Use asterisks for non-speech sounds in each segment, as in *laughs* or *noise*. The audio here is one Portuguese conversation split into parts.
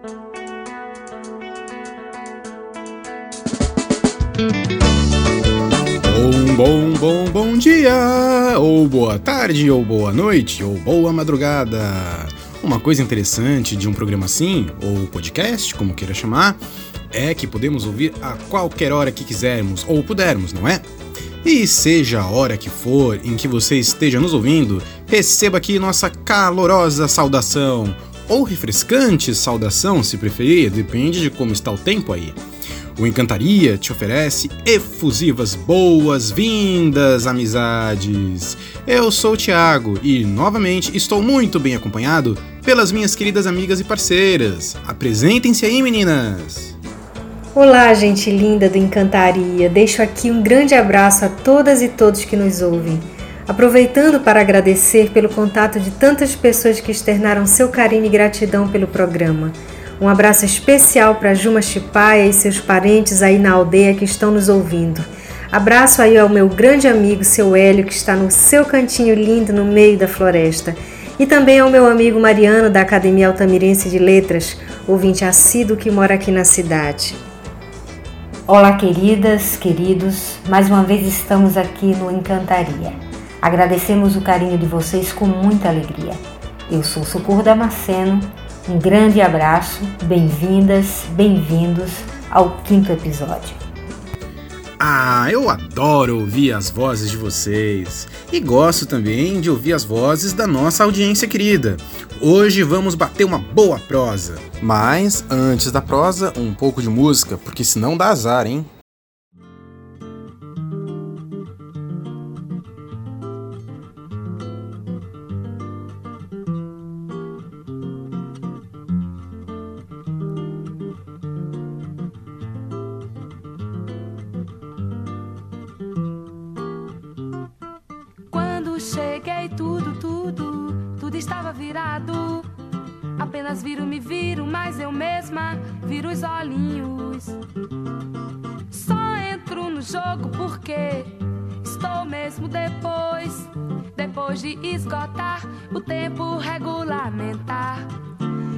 Bom, bom, bom, bom dia, ou boa tarde, ou boa noite, ou boa madrugada. Uma coisa interessante de um programa assim, ou podcast, como queira chamar, é que podemos ouvir a qualquer hora que quisermos ou pudermos, não é? E seja a hora que for em que você esteja nos ouvindo, receba aqui nossa calorosa saudação, ou refrescante saudação, se preferir, depende de como está o tempo aí. O Encantaria te oferece efusivas boas-vindas, amizades. Eu sou o Thiago e, novamente, estou muito bem acompanhado pelas minhas queridas amigas e parceiras. Apresentem-se aí, meninas! Olá, gente linda do Encantaria. Deixo aqui um grande abraço a todas e todos que nos ouvem. Aproveitando para agradecer pelo contato de tantas pessoas que externaram seu carinho e gratidão pelo programa. Um abraço especial para Juma Chipaia e seus parentes aí na aldeia que estão nos ouvindo. Abraço aí ao meu grande amigo, seu Hélio, que está no seu cantinho lindo no meio da floresta. E também ao meu amigo Mariano, da Academia Altamirense de Letras, ouvinte assíduo que mora aqui na cidade. Olá, queridas, queridos. Mais uma vez estamos aqui no Encantaria. Agradecemos o carinho de vocês com muita alegria. Eu sou Socorro Damasceno um grande abraço, bem-vindas, bem-vindos ao quinto episódio. Ah, eu adoro ouvir as vozes de vocês e gosto também de ouvir as vozes da nossa audiência querida. Hoje vamos bater uma boa prosa. Mas antes da prosa, um pouco de música, porque senão dá azar, hein? Porque estou mesmo depois. Depois de esgotar o tempo regulamentar.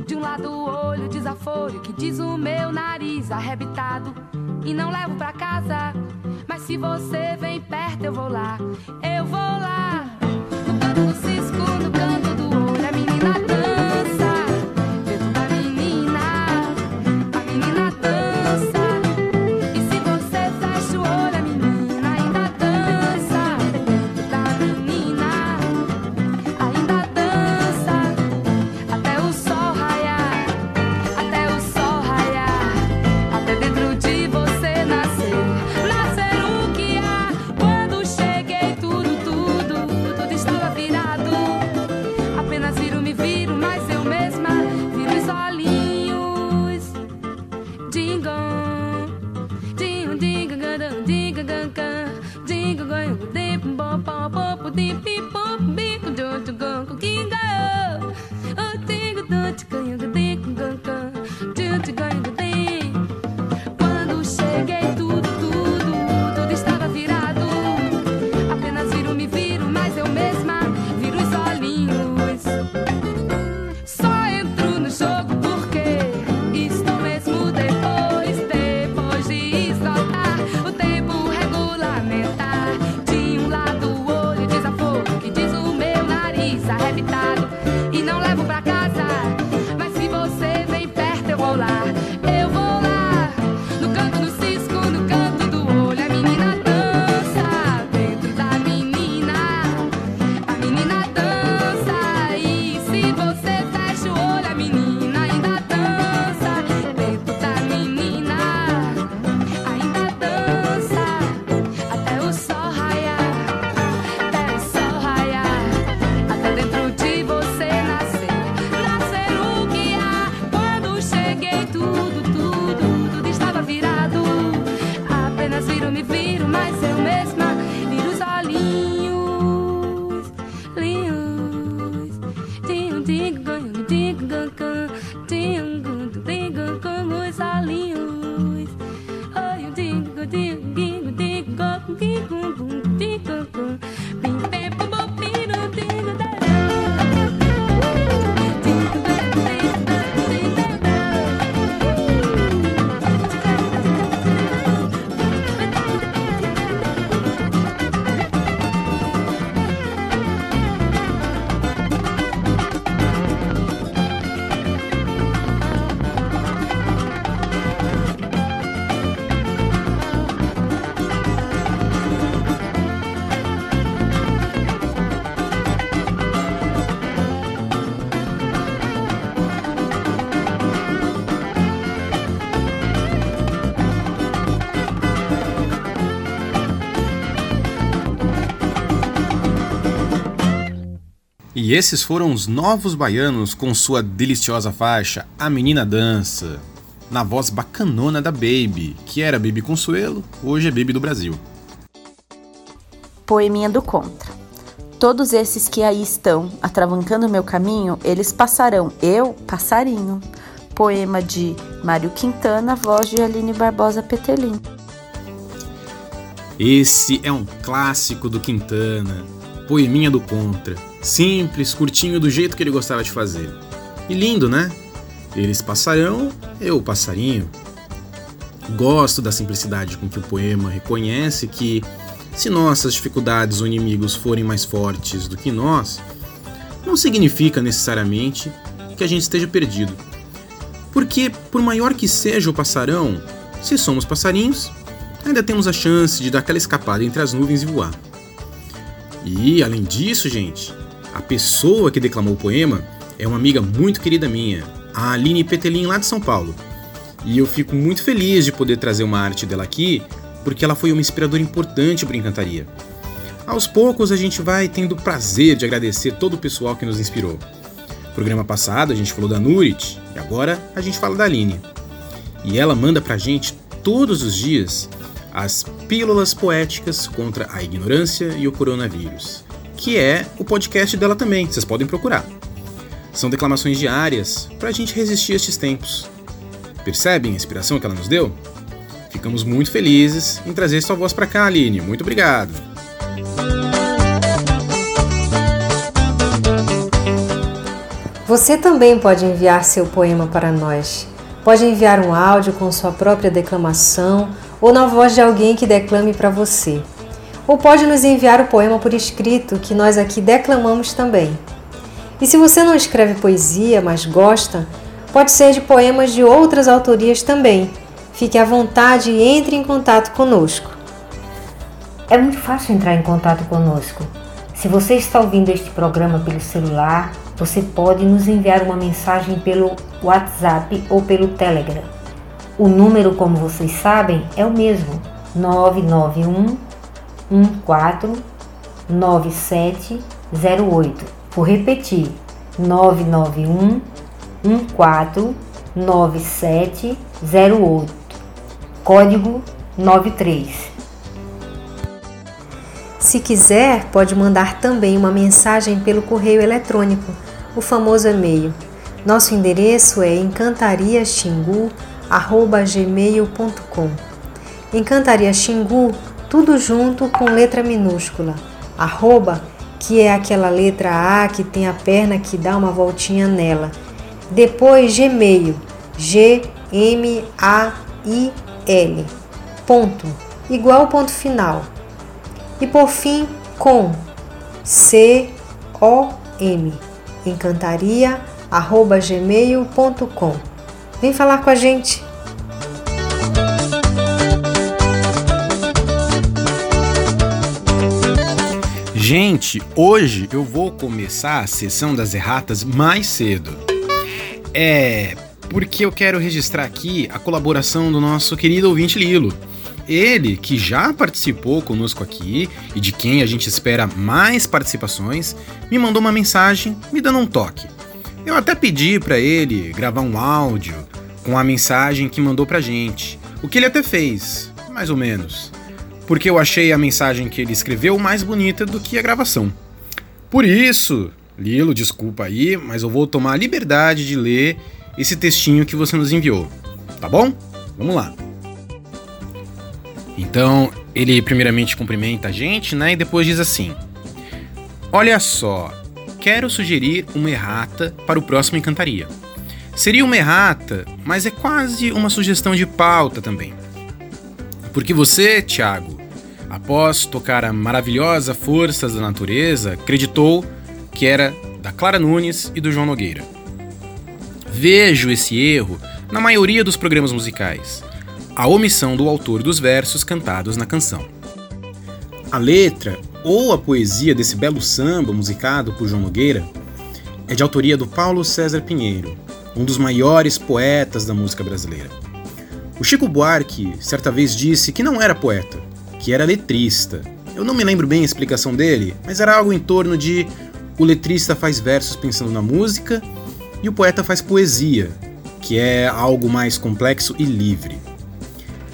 De um lado o olho desaforo que diz o meu nariz arrebitado. E não levo pra casa. Mas se você vem perto, eu vou lá. Eu vou lá. No canto do cisco, no Stig E esses foram os novos baianos com sua deliciosa faixa A Menina Dança, na voz bacanona da Baby, que era Baby Consuelo, hoje é Baby do Brasil. Poeminha do Contra. Todos esses que aí estão atravancando meu caminho, eles passarão, eu, passarinho. Poema de Mário Quintana, voz de Aline Barbosa Petelin. Esse é um clássico do Quintana, Poeminha do Contra. Simples, curtinho do jeito que ele gostava de fazer. E lindo, né? Eles passarão, eu passarinho. Gosto da simplicidade com que o poema reconhece que, se nossas dificuldades ou inimigos forem mais fortes do que nós, não significa necessariamente que a gente esteja perdido. Porque, por maior que seja o passarão, se somos passarinhos, ainda temos a chance de dar aquela escapada entre as nuvens e voar. E, além disso, gente, a pessoa que declamou o poema é uma amiga muito querida minha, a Aline Petelin, lá de São Paulo. E eu fico muito feliz de poder trazer uma arte dela aqui, porque ela foi uma inspiradora importante para Encantaria. Aos poucos a gente vai tendo o prazer de agradecer todo o pessoal que nos inspirou. No programa passado a gente falou da Nurit e agora a gente fala da Aline. E ela manda pra gente todos os dias as Pílulas Poéticas contra a Ignorância e o Coronavírus, que é o podcast dela também, vocês podem procurar. São declamações diárias para a gente resistir a estes tempos. Percebem a inspiração que ela nos deu? Ficamos muito felizes em trazer sua voz para cá, Aline. Muito obrigado. Você também pode enviar seu poema para nós. Pode enviar um áudio com sua própria declamação ou na voz de alguém que declame para você. Ou pode nos enviar o poema por escrito que nós aqui declamamos também. E se você não escreve poesia, mas gosta, pode ser de poemas de outras autorias também. Fique à vontade e entre em contato conosco. É muito fácil entrar em contato conosco. Se você está ouvindo este programa pelo celular, você pode nos enviar uma mensagem pelo WhatsApp ou pelo Telegram. O número, como vocês sabem, é o mesmo: 991 14 9708. Vou repetir: 991 14 9708. Código 93. Se quiser, pode mandar também uma mensagem pelo correio eletrônico, o famoso e-mail. Nosso endereço é encantariaxingu@gmail.com. Encantaria Xingu, tudo junto com letra minúscula. Arroba que é aquela letra A que tem a perna que dá uma voltinha nela. Depois Gmail, G M A I L. Ponto, igual ponto final. E por fim, com C O M. encantaria@gmail.com. Vem falar com a gente. Gente, hoje eu vou começar a sessão das erratas mais cedo. É porque eu quero registrar aqui a colaboração do nosso querido ouvinte Lilo. Ele, que já participou conosco aqui e de quem a gente espera mais participações, me mandou uma mensagem me dando um toque. Eu até pedi para ele gravar um áudio com a mensagem que mandou pra gente. O que ele até fez, mais ou menos porque eu achei a mensagem que ele escreveu mais bonita do que a gravação. Por isso, Lilo, desculpa aí, mas eu vou tomar a liberdade de ler esse textinho que você nos enviou, tá bom? Vamos lá. Então, ele primeiramente cumprimenta a gente, né? E depois diz assim: Olha só, quero sugerir uma errata para o próximo Encantaria. Seria uma errata, mas é quase uma sugestão de pauta também. Porque você, Thiago, após tocar a maravilhosa Forças da Natureza, acreditou que era da Clara Nunes e do João Nogueira. Vejo esse erro na maioria dos programas musicais, a omissão do autor dos versos cantados na canção. A letra ou a poesia desse belo samba musicado por João Nogueira é de autoria do Paulo César Pinheiro, um dos maiores poetas da música brasileira. O Chico Buarque certa vez disse que não era poeta, que era letrista. Eu não me lembro bem a explicação dele, mas era algo em torno de o letrista faz versos pensando na música e o poeta faz poesia, que é algo mais complexo e livre.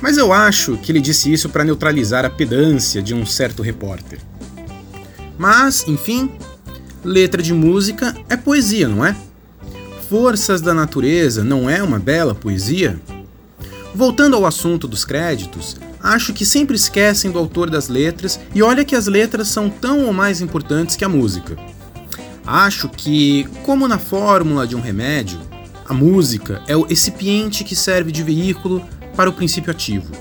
Mas eu acho que ele disse isso para neutralizar a pedância de um certo repórter. Mas, enfim, letra de música é poesia, não é? Forças da Natureza não é uma bela poesia? Voltando ao assunto dos créditos, acho que sempre esquecem do autor das letras e olha que as letras são tão ou mais importantes que a música. Acho que, como na fórmula de um remédio, a música é o recipiente que serve de veículo para o princípio ativo,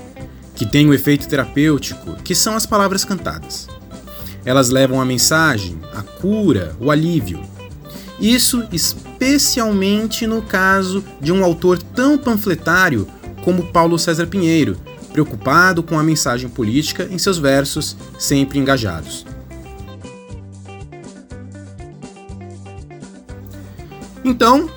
que tem o efeito terapêutico, que são as palavras cantadas. Elas levam a mensagem, a cura, o alívio. Isso especialmente no caso de um autor tão panfletário como Paulo César Pinheiro, preocupado com a mensagem política em seus versos sempre engajados. Então,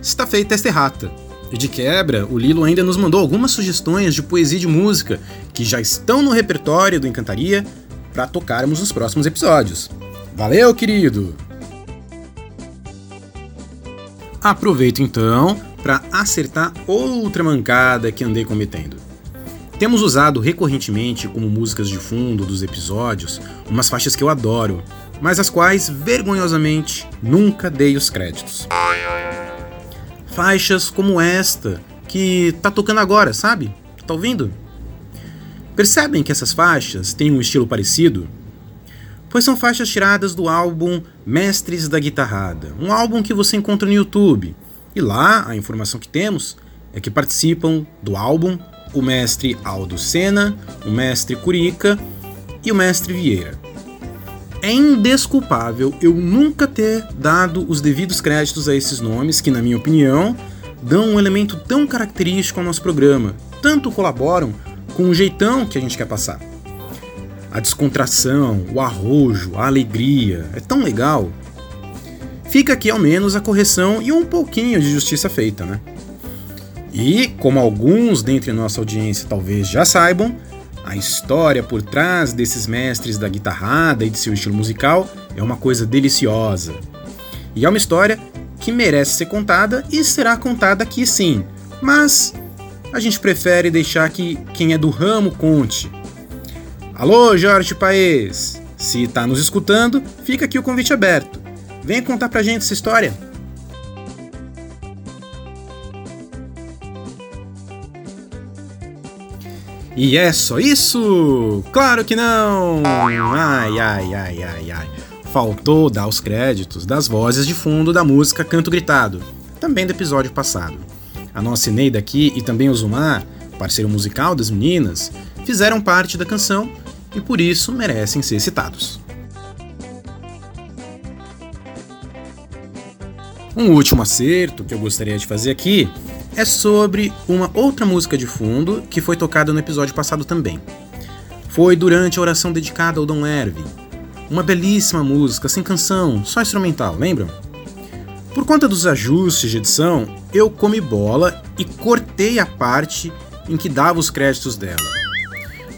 está feita esta errata. E de quebra, o Lilo ainda nos mandou algumas sugestões de poesia e de música que já estão no repertório do Encantaria para tocarmos nos próximos episódios. Valeu, querido! Aproveito então para acertar outra mancada que andei cometendo. Temos usado recorrentemente como músicas de fundo dos episódios umas faixas que eu adoro, mas as quais, vergonhosamente, nunca dei os créditos. Faixas como esta, que tá tocando agora, sabe? Tá ouvindo? Percebem que essas faixas têm um estilo parecido? Pois são faixas tiradas do álbum Mestres da Guitarrada, um álbum que você encontra no YouTube. E lá a informação que temos é que participam do álbum o mestre Aldo Sena, o mestre Curica e o mestre Vieira é indesculpável eu nunca ter dado os devidos créditos a esses nomes que, na minha opinião, dão um elemento tão característico ao nosso programa, tanto colaboram com o jeitão que a gente quer passar. A descontração, o arrojo, a alegria, é tão legal. Fica aqui ao menos a correção e um pouquinho de justiça feita, né? E, como alguns dentre nossa audiência talvez já saibam, a história por trás desses mestres da guitarrada e de seu estilo musical é uma coisa deliciosa. E é uma história que merece ser contada e será contada aqui sim, mas a gente prefere deixar que quem é do ramo conte. Alô, Jorge Paes! Se está nos escutando, fica aqui o convite aberto. Venha contar pra gente essa história. E é só isso? Claro que não! Ai, ai, ai, ai, ai. Faltou dar os créditos das vozes de fundo da música Canto Gritado, também do episódio passado. A nossa Eneida aqui e também o Zumar, parceiro musical das meninas, fizeram parte da canção e por isso merecem ser citados. Um último acerto que eu gostaria de fazer aqui é sobre uma outra música de fundo que foi tocada no episódio passado também. Foi durante a oração dedicada ao Dom Erwin. Uma belíssima música, sem canção, só instrumental, lembram? Por conta dos ajustes de edição, eu comi bola e cortei a parte em que dava os créditos dela.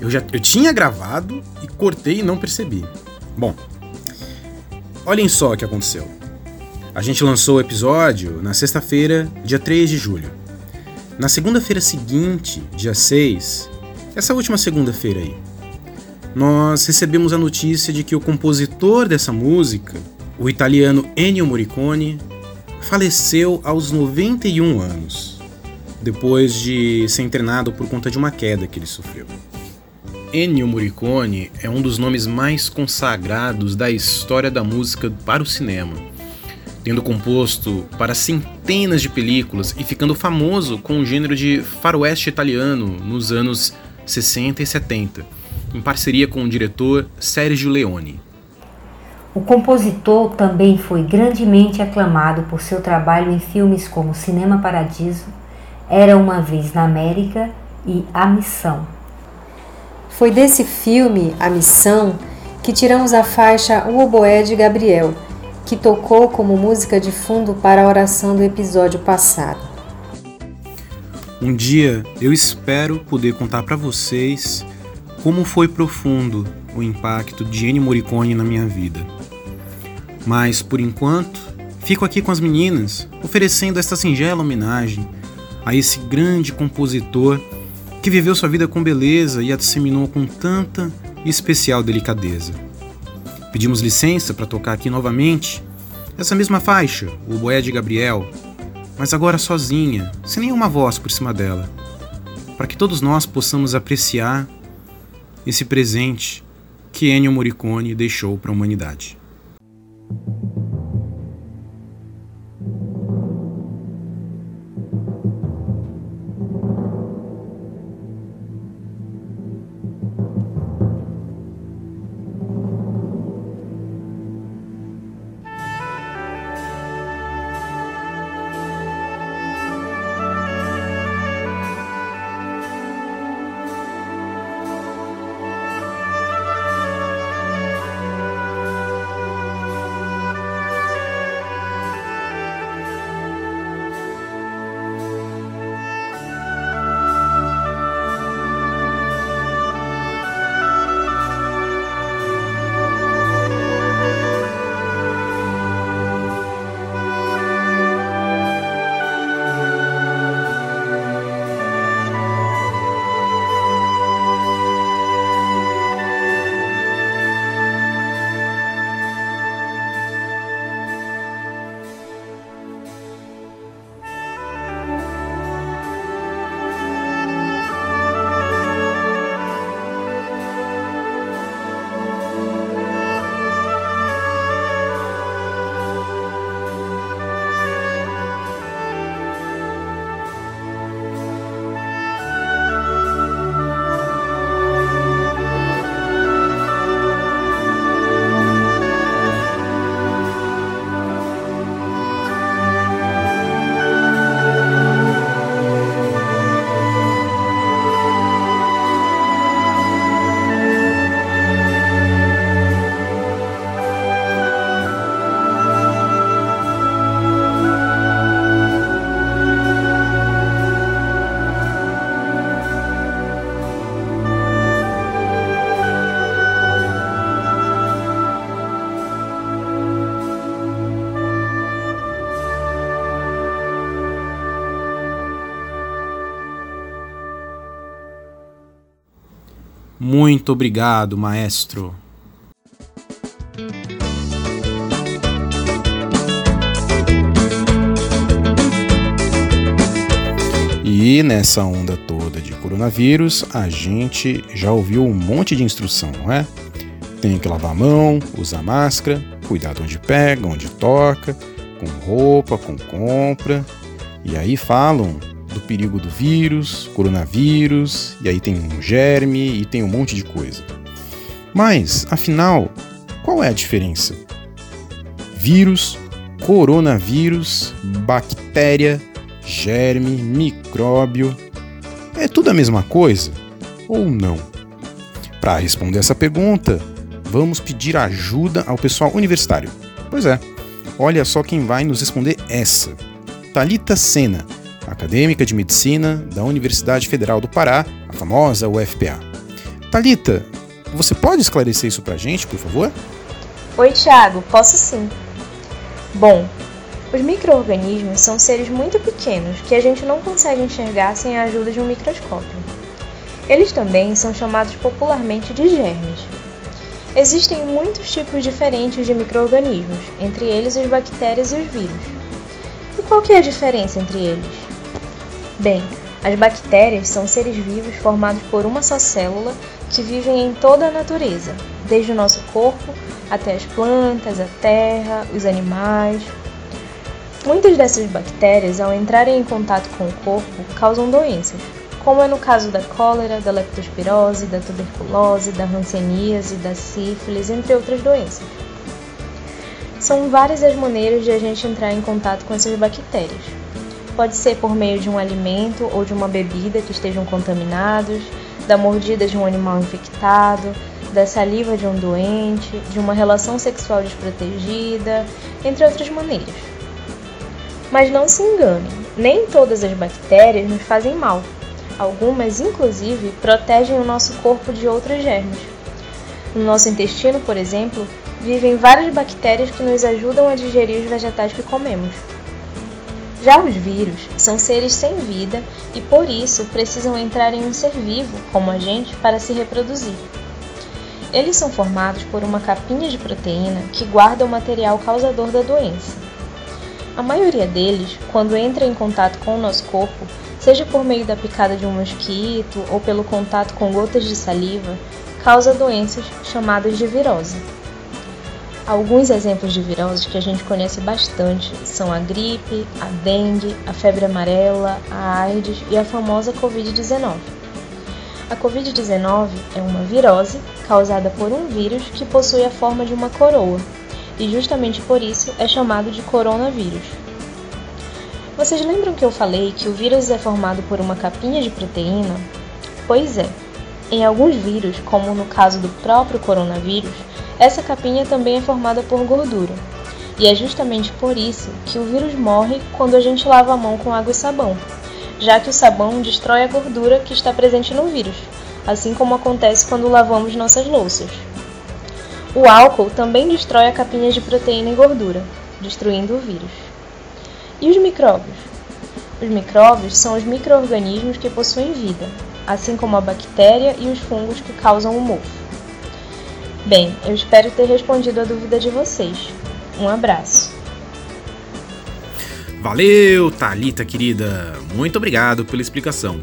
Eu já eu tinha gravado e cortei e não percebi. Bom, olhem só o que aconteceu. A gente lançou o episódio na sexta-feira, dia 3 de julho. Na segunda-feira seguinte, dia 6, essa última segunda-feira aí, nós recebemos a notícia de que o compositor dessa música, o italiano Ennio Morricone, faleceu aos 91 anos, depois de ser internado por conta de uma queda que ele sofreu. Ennio Morricone é um dos nomes mais consagrados da história da música para o cinema tendo composto para centenas de películas e ficando famoso com o gênero de faroeste italiano nos anos 60 e 70, em parceria com o diretor Sergio Leone. O compositor também foi grandemente aclamado por seu trabalho em filmes como Cinema Paradiso, Era uma Vez na América e A Missão. Foi desse filme, A Missão, que tiramos a faixa O Oboé de Gabriel, que tocou como música de fundo para a oração do episódio passado. Um dia eu espero poder contar para vocês como foi profundo o impacto de Ennio Morricone na minha vida. Mas, por enquanto, fico aqui com as meninas, oferecendo esta singela homenagem a esse grande compositor que viveu sua vida com beleza e a disseminou com tanta e especial delicadeza. Pedimos licença para tocar aqui novamente essa mesma faixa, o Boé de Gabriel, mas agora sozinha, sem nenhuma voz por cima dela, para que todos nós possamos apreciar esse presente que Ennio Morricone deixou para a humanidade. Muito obrigado, maestro. E nessa onda toda de coronavírus, a gente já ouviu um monte de instrução, não é? Tem que lavar a mão, usar máscara, cuidar de onde pega, onde toca, com roupa, com compra. E aí falam perigo do vírus, coronavírus, e aí tem um germe e tem um monte de coisa. Mas, afinal, qual é a diferença? Vírus, coronavírus, bactéria, germe, micróbio. É tudo a mesma coisa? Ou não? Para responder essa pergunta, vamos pedir ajuda ao pessoal universitário. Pois é, olha só quem vai nos responder essa. Talita Sena, acadêmica de medicina da Universidade Federal do Pará, a famosa UFPA. Talita, você pode esclarecer isso pra gente, por favor? Oi, Thiago, posso sim. Bom, os micro-organismos são seres muito pequenos que a gente não consegue enxergar sem a ajuda de um microscópio. Eles também são chamados popularmente de germes. Existem muitos tipos diferentes de micro-organismos, entre eles os bactérias e os vírus. E qual que é a diferença entre eles? Bem, as bactérias são seres vivos formados por uma só célula que vivem em toda a natureza, desde o nosso corpo até as plantas, a terra, os animais. Muitas dessas bactérias, ao entrarem em contato com o corpo, causam doenças, como é no caso da cólera, da leptospirose, da tuberculose, da hanseníase, da sífilis, entre outras doenças. São várias as maneiras de a gente entrar em contato com essas bactérias. Pode ser por meio de um alimento ou de uma bebida que estejam contaminados, da mordida de um animal infectado, da saliva de um doente, de uma relação sexual desprotegida, entre outras maneiras. Mas não se engane, nem todas as bactérias nos fazem mal. Algumas, inclusive, protegem o nosso corpo de outros germes. No nosso intestino, por exemplo, vivem várias bactérias que nos ajudam a digerir os vegetais que comemos. Já os vírus são seres sem vida e por isso precisam entrar em um ser vivo, como a gente, para se reproduzir. Eles são formados por uma capinha de proteína que guarda o material causador da doença. A maioria deles, quando entra em contato com o nosso corpo, seja por meio da picada de um mosquito ou pelo contato com gotas de saliva, causa doenças chamadas de virose. Alguns exemplos de viroses que a gente conhece bastante são a gripe, a dengue, a febre amarela, a AIDS e a famosa Covid-19. A Covid-19 é uma virose causada por um vírus que possui a forma de uma coroa, e justamente por isso é chamado de coronavírus. Vocês lembram que eu falei que o vírus é formado por uma capinha de proteína? Pois é. Em alguns vírus, como no caso do próprio coronavírus, essa capinha também é formada por gordura. E é justamente por isso que o vírus morre quando a gente lava a mão com água e sabão, já que o sabão destrói a gordura que está presente no vírus, assim como acontece quando lavamos nossas louças. O álcool também destrói a capinha de proteína e gordura, destruindo o vírus. E os micróbios? Os micróbios são os microorganismos que possuem vida, assim como a bactéria e os fungos que causam o mofo. Bem, eu espero ter respondido a dúvida de vocês. Um abraço. Valeu, Talita querida. Muito obrigado pela explicação.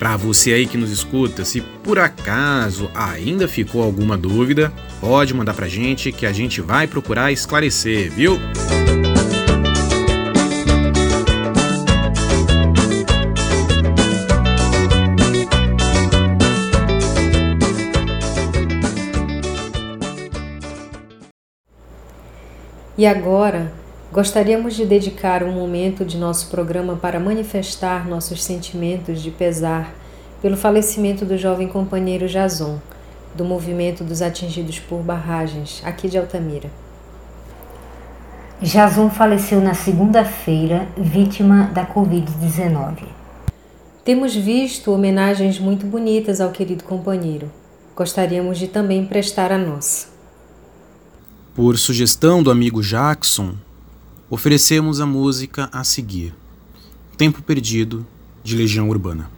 Para você aí que nos escuta, se por acaso ainda ficou alguma dúvida, pode mandar pra gente que a gente vai procurar esclarecer, viu? E agora, gostaríamos de dedicar um momento de nosso programa para manifestar nossos sentimentos de pesar pelo falecimento do jovem companheiro Jason, do movimento dos atingidos por barragens, aqui de Altamira. Jason faleceu na segunda-feira, vítima da Covid-19. Temos visto homenagens muito bonitas ao querido companheiro. Gostaríamos de também prestar a nossa. Por sugestão do amigo Jackson, oferecemos a música a seguir: Tempo Perdido, de Legião Urbana.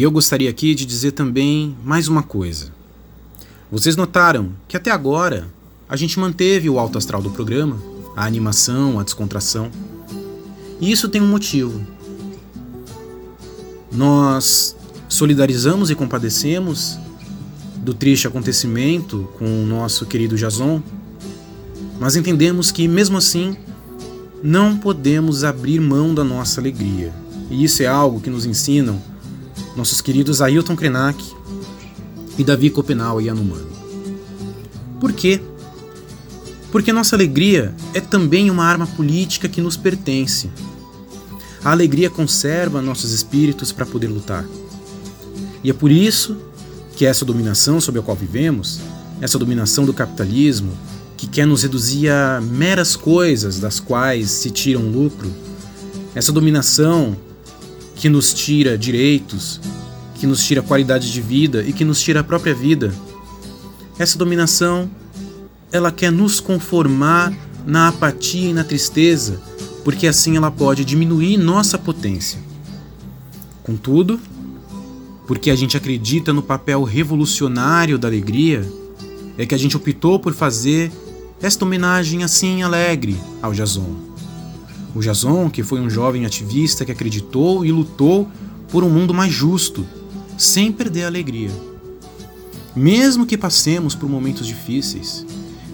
E eu gostaria aqui de dizer também mais uma coisa. Vocês notaram que até agora a gente manteve o alto astral do programa, a animação, a descontração. E isso tem um motivo. Nós solidarizamos e compadecemos do triste acontecimento com o nosso querido Jason, mas entendemos que, mesmo assim, não podemos abrir mão da nossa alegria. E isso é algo que nos ensinam nossos queridos Ailton Krenak e Davi Copenau e Yanomami. Por quê? Porque nossa alegria é também uma arma política que nos pertence. A alegria conserva nossos espíritos para poder lutar. E é por isso que essa dominação sobre a qual vivemos, essa dominação do capitalismo, que quer nos reduzir a meras coisas das quais se tira um lucro, essa dominação que nos tira direitos, que nos tira qualidade de vida e que nos tira a própria vida. Essa dominação, ela quer nos conformar na apatia e na tristeza, porque assim ela pode diminuir nossa potência. Contudo, porque a gente acredita no papel revolucionário da alegria, é que a gente optou por fazer esta homenagem assim alegre ao Jason. O Jason, que foi um jovem ativista que acreditou e lutou por um mundo mais justo, sem perder a alegria. Mesmo que passemos por momentos difíceis,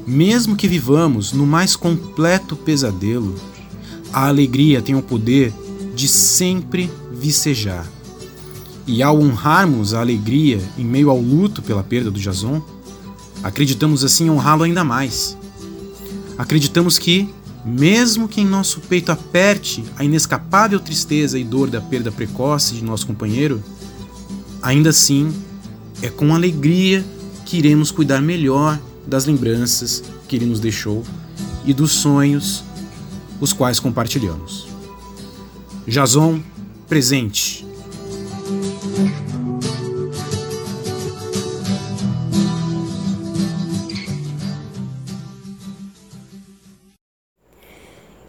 mesmo que vivamos no mais completo pesadelo, a alegria tem o poder de sempre vicejar. E ao honrarmos a alegria em meio ao luto pela perda do Jason, acreditamos assim honrá-lo ainda mais. Acreditamos que, mesmo que em nosso peito aperte a inescapável tristeza e dor da perda precoce de nosso companheiro, ainda assim é com alegria que iremos cuidar melhor das lembranças que ele nos deixou e dos sonhos os quais compartilhamos. Jason, presente.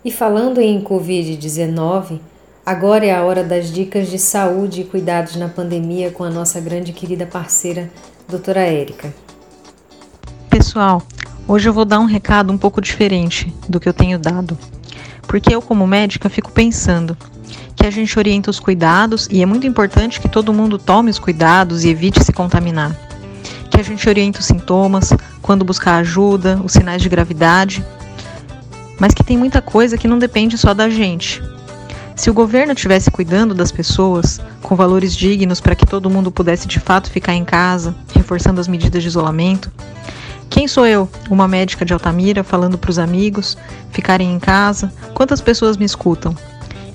E falando em Covid-19, agora é a hora das dicas de saúde e cuidados na pandemia com a nossa grande e querida parceira, doutora Érica. Pessoal, hoje eu vou dar um recado um pouco diferente do que eu tenho dado. Porque eu, como médica, fico pensando que a gente orienta os cuidados e é muito importante que todo mundo tome os cuidados e evite se contaminar. Que a gente orienta os sintomas, quando buscar ajuda, os sinais de gravidade, mas que tem muita coisa que não depende só da gente. Se o governo estivesse cuidando das pessoas, com valores dignos para que todo mundo pudesse de fato ficar em casa, reforçando as medidas de isolamento, quem sou eu, uma médica de Altamira, falando para os amigos ficarem em casa? Quantas pessoas me escutam?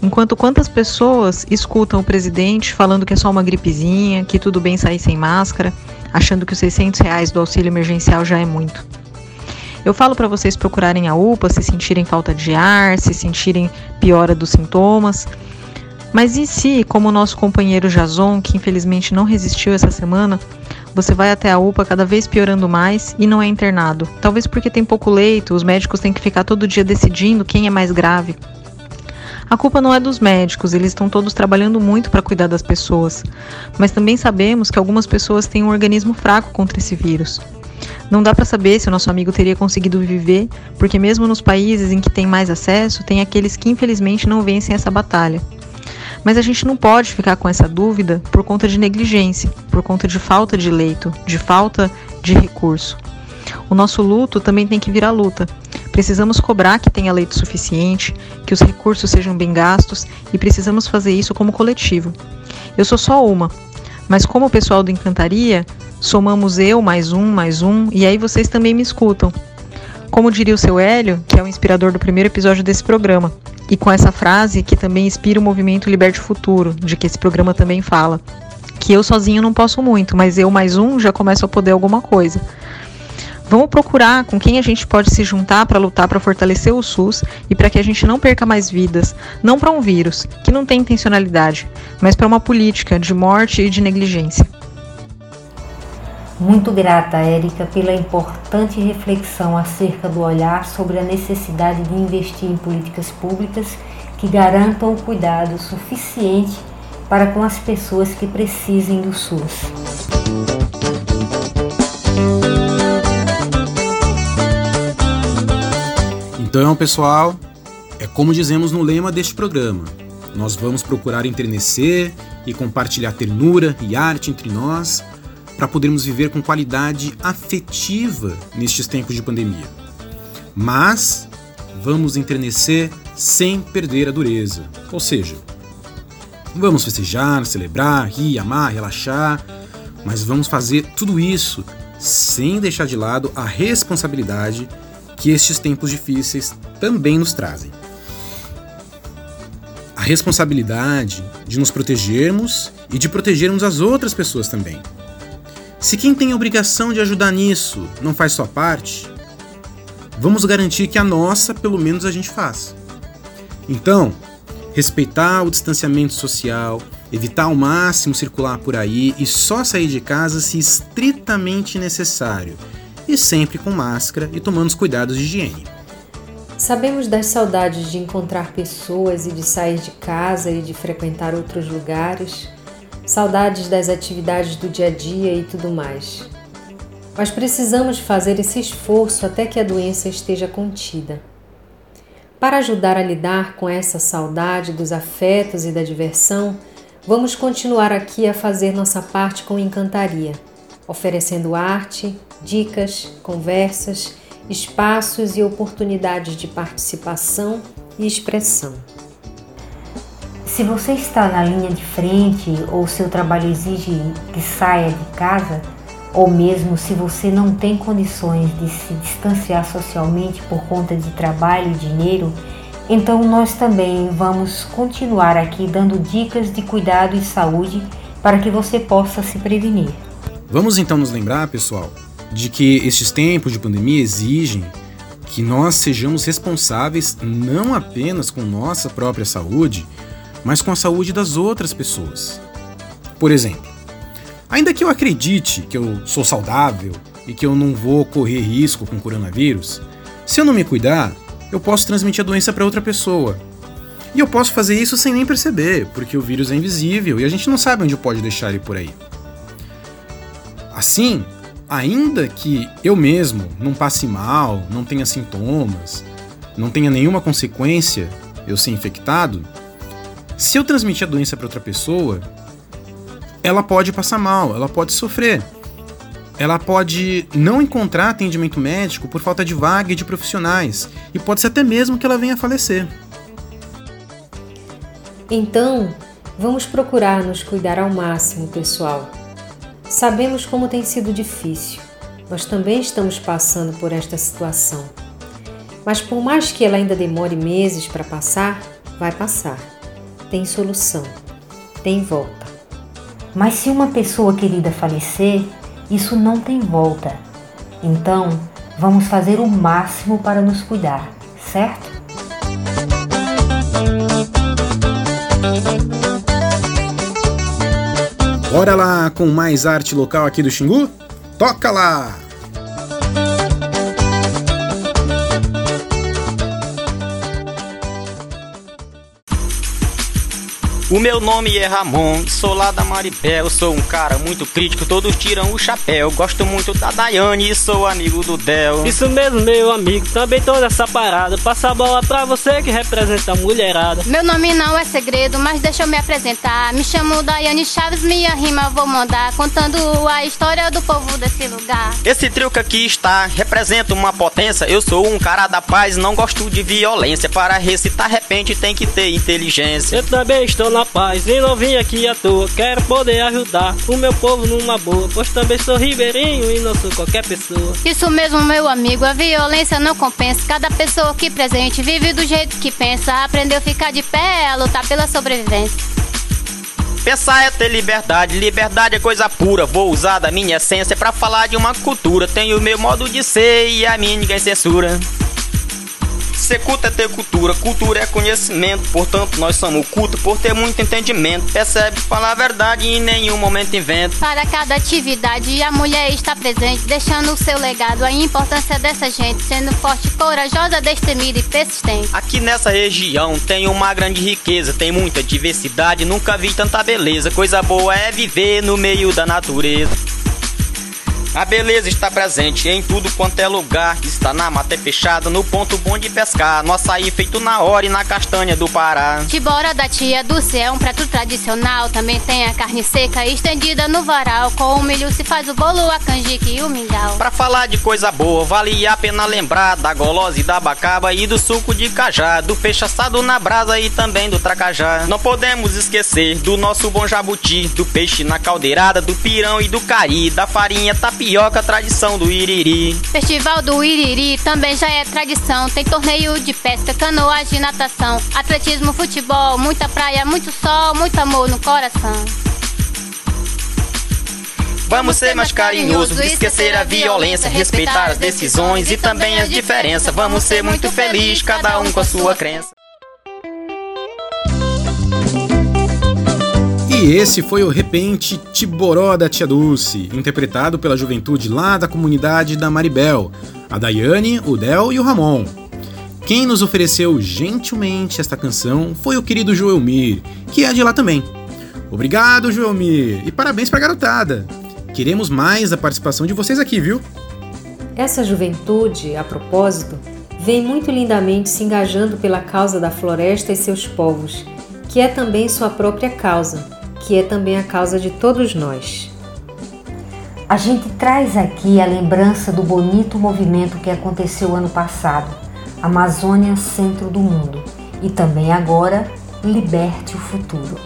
Enquanto quantas pessoas escutam o presidente falando que é só uma gripezinha, que tudo bem sair sem máscara, achando que os 600 reais do auxílio emergencial já é muito. Eu falo para vocês procurarem a UPA se sentirem falta de ar, se sentirem piora dos sintomas. Mas e se, como o nosso companheiro Jason, que infelizmente não resistiu essa semana, você vai até a UPA cada vez piorando mais e não é internado? Talvez porque tem pouco leito, os médicos têm que ficar todo dia decidindo quem é mais grave. A culpa não é dos médicos, eles estão todos trabalhando muito para cuidar das pessoas. Mas também sabemos que algumas pessoas têm um organismo fraco contra esse vírus. Não dá para saber se o nosso amigo teria conseguido viver, porque mesmo nos países em que tem mais acesso, tem aqueles que infelizmente não vencem essa batalha. Mas a gente não pode ficar com essa dúvida por conta de negligência, por conta de falta de leito, de falta de recurso. O nosso luto também tem que virar luta. Precisamos cobrar que tenha leito suficiente, que os recursos sejam bem gastos e precisamos fazer isso como coletivo. Eu sou só uma, mas como o pessoal do Encantaria, somamos eu mais um, mais um, e aí vocês também me escutam. Como diria o seu Hélio, que é o inspirador do primeiro episódio desse programa, e com essa frase que também inspira o movimento Liberte Futuro, de que esse programa também fala. Que eu sozinho não posso muito, mas eu mais um já começo a poder alguma coisa. Vamos procurar com quem a gente pode se juntar para lutar para fortalecer o SUS e para que a gente não perca mais vidas, não para um vírus que não tem intencionalidade, mas para uma política de morte e de negligência. Muito grata, Érica, pela importante reflexão acerca do olhar sobre a necessidade de investir em políticas públicas que garantam o cuidado suficiente para com as pessoas que precisem do SUS. Então, pessoal, é como dizemos no lema deste programa. Nós vamos procurar enternecer e compartilhar ternura e arte entre nós para podermos viver com qualidade afetiva nestes tempos de pandemia. Mas vamos enternecer sem perder a dureza. Ou seja, vamos festejar, celebrar, rir, amar, relaxar, mas vamos fazer tudo isso sem deixar de lado a responsabilidade que estes tempos difíceis também nos trazem. A responsabilidade de nos protegermos e de protegermos as outras pessoas também. Se quem tem a obrigação de ajudar nisso não faz sua parte, vamos garantir que a nossa, pelo menos, a gente faz. Então, respeitar o distanciamento social, evitar ao máximo circular por aí e só sair de casa se estritamente necessário, e sempre com máscara e tomando os cuidados de higiene. Sabemos das saudades de encontrar pessoas e de sair de casa e de frequentar outros lugares, saudades das atividades do dia a dia e tudo mais. Mas precisamos fazer esse esforço até que a doença esteja contida. Para ajudar a lidar com essa saudade dos afetos e da diversão, vamos continuar aqui a fazer nossa parte com encantaria, oferecendo arte, dicas, conversas, espaços e oportunidades de participação e expressão. Se você está na linha de frente ou seu trabalho exige que saia de casa, ou mesmo se você não tem condições de se distanciar socialmente por conta de trabalho e dinheiro, então nós também vamos continuar aqui dando dicas de cuidado e saúde para que você possa se prevenir. Vamos então nos lembrar, pessoal, de que estes tempos de pandemia exigem que nós sejamos responsáveis não apenas com nossa própria saúde, mas com a saúde das outras pessoas. Por exemplo, ainda que eu acredite que eu sou saudável e que eu não vou correr risco com coronavírus, se eu não me cuidar, eu posso transmitir a doença para outra pessoa. E eu posso fazer isso sem nem perceber, porque o vírus é invisível e a gente não sabe onde pode deixar ele por aí. Assim, ainda que eu mesmo não passe mal, não tenha sintomas, não tenha nenhuma consequência eu ser infectado, se eu transmitir a doença para outra pessoa, ela pode passar mal, ela pode sofrer. Ela pode não encontrar atendimento médico por falta de vaga e de profissionais, e pode ser até mesmo que ela venha a falecer. Então, vamos procurar nos cuidar ao máximo, pessoal. Sabemos como tem sido difícil. Nós também estamos passando por esta situação. Mas por mais que ela ainda demore meses para passar, vai passar. Tem solução. Tem volta. Mas se uma pessoa querida falecer, isso não tem volta. Então, vamos fazer o máximo para nos cuidar, certo? Bora lá com mais arte local aqui do Xingu? Toca lá! O meu nome é Ramon, sou lá da Maripé, sou um cara muito crítico, todos tiram o chapéu. Gosto muito da Daiane e sou amigo do Del. Isso mesmo, meu amigo, também toda essa parada. Passa a bola pra você que representa a mulherada. Meu nome não é segredo, mas deixa eu me apresentar. Me chamo Daiane Chaves, minha rima vou mandar, contando a história do povo desse lugar. Esse trio que aqui está representa uma potência. Eu sou um cara da paz, não gosto de violência. Para recitar repente tem que ter inteligência. Eu também estou na paz, nem não vim aqui à toa. Quero poder ajudar o meu povo numa boa, pois também sou ribeirinho e não sou qualquer pessoa. Isso mesmo, meu amigo, a violência não compensa. Cada pessoa aqui presente vive do jeito que pensa. Aprendeu a ficar de pé, a lutar pela sobrevivência. Pensar é ter liberdade, liberdade é coisa pura. Vou usar da minha essência pra falar de uma cultura. Tenho o meu modo de ser e a minha ninguém censura. Ser culto é ter cultura, cultura é conhecimento. Portanto, nós somos culto por ter muito entendimento. Percebe? Fala a verdade e em nenhum momento invento. Para cada atividade, a mulher está presente, deixando o seu legado. A importância dessa gente, sendo forte, corajosa, destemida e persistente. Aqui nessa região tem uma grande riqueza, tem muita diversidade, nunca vi tanta beleza. Coisa boa é viver no meio da natureza. A beleza está presente em tudo quanto é lugar. Está na mata é fechada, no ponto bom de pescar. No açaí feito na hora e na castanha do Pará. De bora da tia do céu, um prato tradicional. Também tem a carne seca estendida no varal. Com o milho se faz o bolo, a canjica e o mingau. Pra falar de coisa boa, vale a pena lembrar da golosa e da bacaba e do suco de cajá, do peixe assado na brasa e também do tracajá. Não podemos esquecer do nosso bom jabuti, do peixe na caldeirada, do pirão e do cari, da farinha tapioca, tradição do iriri. Festival do Iriri também já é tradição. Tem torneio de pesca, canoagem, natação, atletismo, futebol, muita praia, muito sol, muito amor no coração. Vamos ser mais carinhosos, esquecer a violência, respeitar as decisões e também as diferenças. Vamos ser muito felizes, cada um com a sua crença. E esse foi o Repente Tiboró da Tia Dulce, interpretado pela juventude lá da comunidade da Maribel, a Daiane, o Del e o Ramon. Quem nos ofereceu gentilmente esta canção foi o querido Joelmir, que é de lá também. Obrigado, Joelmir, e parabéns pra garotada. Queremos mais da participação de vocês aqui, viu? Essa juventude, a propósito, vem muito lindamente se engajando pela causa da floresta e seus povos, que é também sua própria causa, que é também a causa de todos nós. A gente traz aqui a lembrança do bonito movimento que aconteceu ano passado, Amazônia Centro do Mundo, e também agora Liberte o Futuro.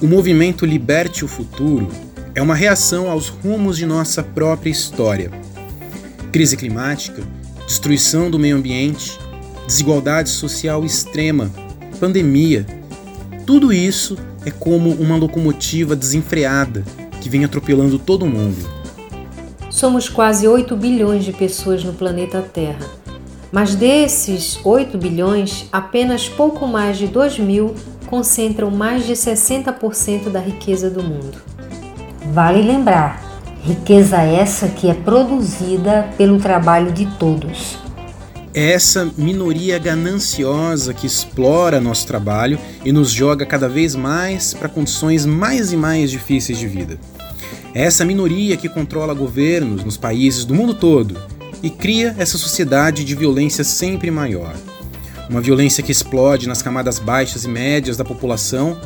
O movimento Liberte o Futuro é uma reação aos rumos de nossa própria história. Crise climática, destruição do meio ambiente, desigualdade social extrema, pandemia. Tudo isso é como uma locomotiva desenfreada que vem atropelando todo mundo. Somos quase 8 bilhões de pessoas no planeta Terra, mas desses 8 bilhões, apenas pouco mais de 2 mil concentram mais de 60% da riqueza do mundo. Vale lembrar, riqueza essa que é produzida pelo trabalho de todos. É essa minoria gananciosa que explora nosso trabalho e nos joga cada vez mais para condições mais e mais difíceis de vida. É essa minoria que controla governos nos países do mundo todo e cria essa sociedade de violência sempre maior. Uma violência que explode nas camadas baixas e médias da população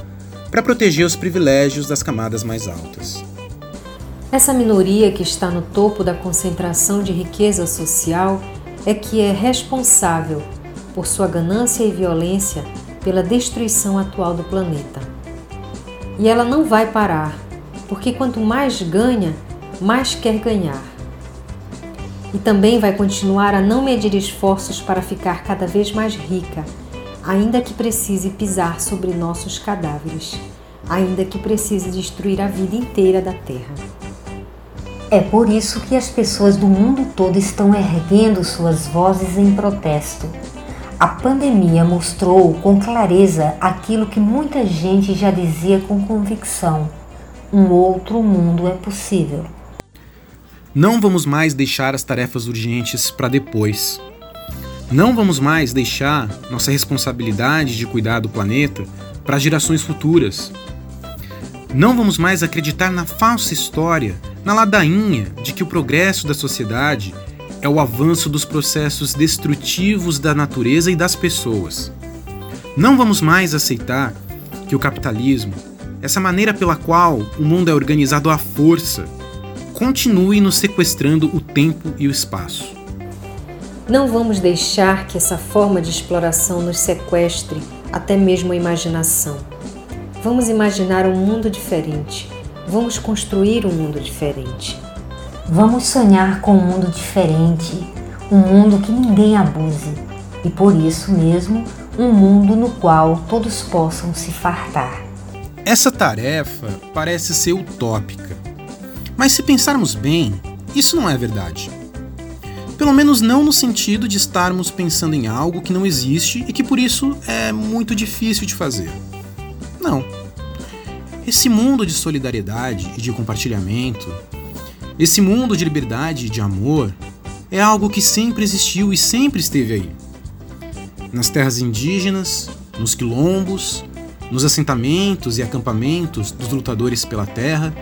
para proteger os privilégios das camadas mais altas. Essa minoria que está no topo da concentração de riqueza social é que é responsável por sua ganância e violência pela destruição atual do planeta. E ela não vai parar, porque quanto mais ganha, mais quer ganhar. E também vai continuar a não medir esforços para ficar cada vez mais rica, ainda que precise pisar sobre nossos cadáveres, ainda que precise destruir a vida inteira da Terra. É por isso que as pessoas do mundo todo estão erguendo suas vozes em protesto. A pandemia mostrou com clareza aquilo que muita gente já dizia com convicção: um outro mundo é possível. Não vamos mais deixar as tarefas urgentes para depois. Não vamos mais deixar nossa responsabilidade de cuidar do planeta para gerações futuras. Não vamos mais acreditar na falsa história, na ladainha de que o progresso da sociedade é o avanço dos processos destrutivos da natureza e das pessoas. Não vamos mais aceitar que o capitalismo, essa maneira pela qual o mundo é organizado à força, continue nos sequestrando o tempo e o espaço. Não vamos deixar que essa forma de exploração nos sequestre até mesmo a imaginação. Vamos imaginar um mundo diferente. Vamos construir um mundo diferente. Vamos sonhar com um mundo diferente, um mundo que ninguém abuse e por isso mesmo um mundo no qual todos possam se fartar. Essa tarefa parece ser utópica, mas se pensarmos bem, isso não é verdade. Pelo menos não no sentido de estarmos pensando em algo que não existe e que por isso é muito difícil de fazer. Não. Esse mundo de solidariedade e de compartilhamento, esse mundo de liberdade e de amor, é algo que sempre existiu e sempre esteve aí. Nas terras indígenas, nos quilombos, nos assentamentos e acampamentos dos lutadores pela terra,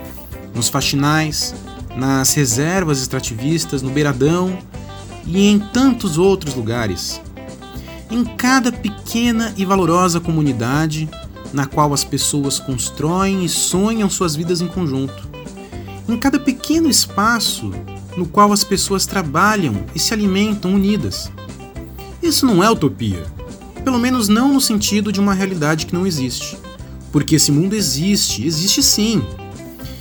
nos faxinais, nas reservas extrativistas, no Beiradão e em tantos outros lugares. Em cada pequena e valorosa comunidade na qual as pessoas constroem e sonham suas vidas em conjunto. Em cada pequeno espaço no qual as pessoas trabalham e se alimentam unidas. Isso não é utopia, pelo menos não no sentido de uma realidade que não existe. Porque esse mundo existe, existe sim.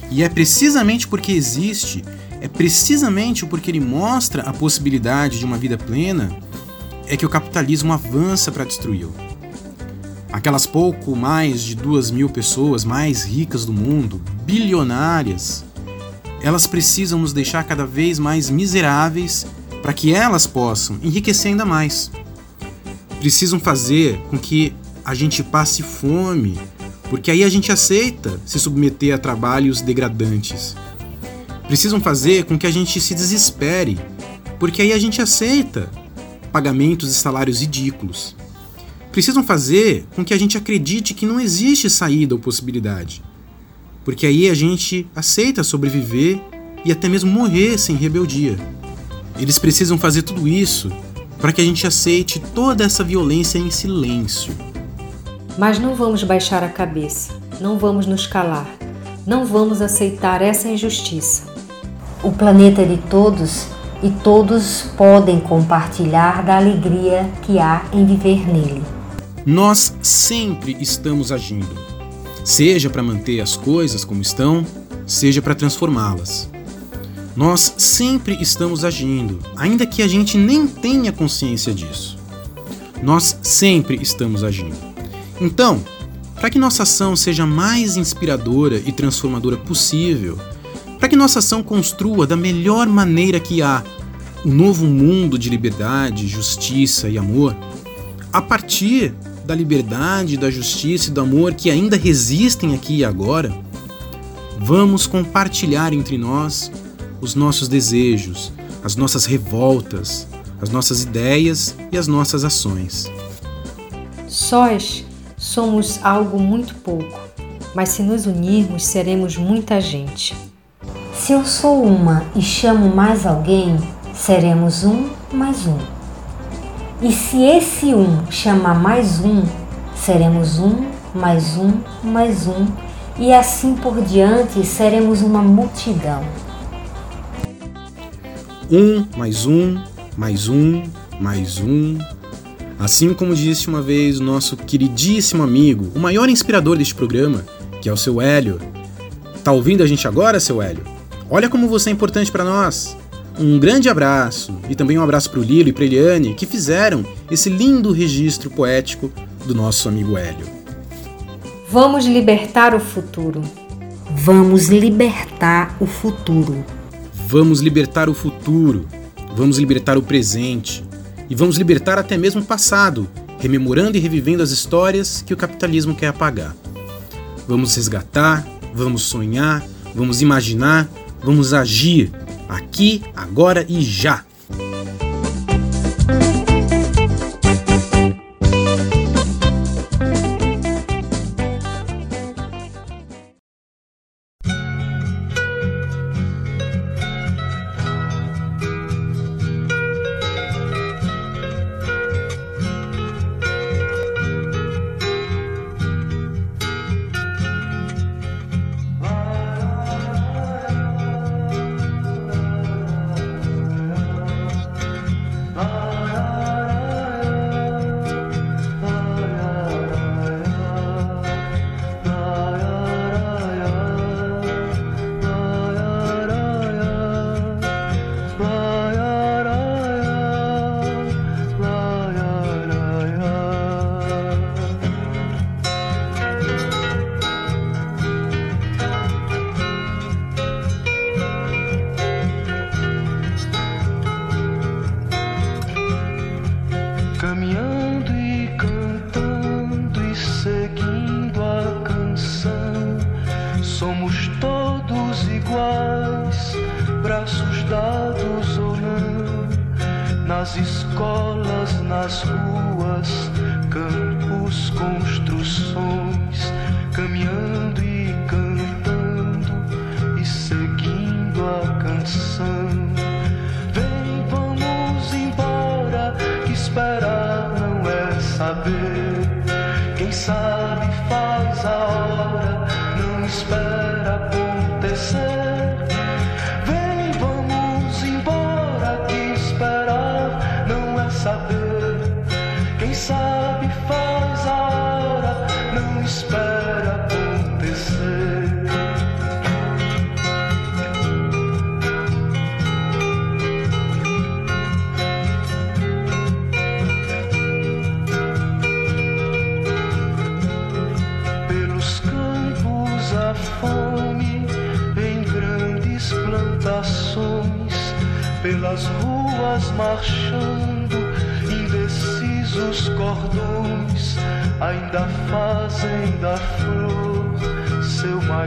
E é precisamente porque existe, é precisamente porque ele mostra a possibilidade de uma vida plena, é que o capitalismo avança para destruí-lo. Aquelas pouco mais de duas mil pessoas mais ricas do mundo, bilionárias, elas precisam nos deixar cada vez mais miseráveis para que elas possam enriquecer ainda mais. Precisam fazer com que a gente passe fome, porque aí a gente aceita se submeter a trabalhos degradantes. Precisam fazer com que a gente se desespere, porque aí a gente aceita pagamentos e salários ridículos. Precisam fazer com que a gente acredite que não existe saída ou possibilidade, porque aí a gente aceita sobreviver e até mesmo morrer sem rebeldia. Eles precisam fazer tudo isso para que a gente aceite toda essa violência em silêncio. Mas não vamos baixar a cabeça, não vamos nos calar, não vamos aceitar essa injustiça. O planeta é de todos e todos podem compartilhar da alegria que há em viver nele. Nós sempre estamos agindo, seja para manter as coisas como estão, seja para transformá-las. Nós sempre estamos agindo, ainda que a gente nem tenha consciência disso. Nós sempre estamos agindo. Então, para que nossa ação seja mais inspiradora e transformadora possível, para que nossa ação construa da melhor maneira que há um novo mundo de liberdade, justiça e amor, a partir da liberdade, da justiça e do amor que ainda resistem aqui e agora, vamos compartilhar entre nós os nossos desejos, as nossas revoltas, as nossas ideias e as nossas ações. Sós somos algo muito pouco, mas se nos unirmos seremos muita gente. Se eu sou uma e chamo mais alguém, seremos um mais um. E se esse um chamar mais um, seremos um mais um mais um, e assim por diante seremos uma multidão. Um mais um, mais um, mais um. Assim como disse uma vez o nosso queridíssimo amigo, o maior inspirador deste programa, que é o seu Hélio. Tá ouvindo a gente agora, seu Hélio? Olha como você é importante para nós. Um grande abraço e também um abraço para o Lilo e para Eliane que fizeram esse lindo registro poético do nosso amigo Hélio. Vamos libertar o futuro. Vamos libertar o futuro. Vamos libertar o futuro, vamos libertar o presente e vamos libertar até mesmo o passado, rememorando e revivendo as histórias que o capitalismo quer apagar. Vamos resgatar, vamos sonhar, vamos imaginar, vamos agir aqui, agora e já.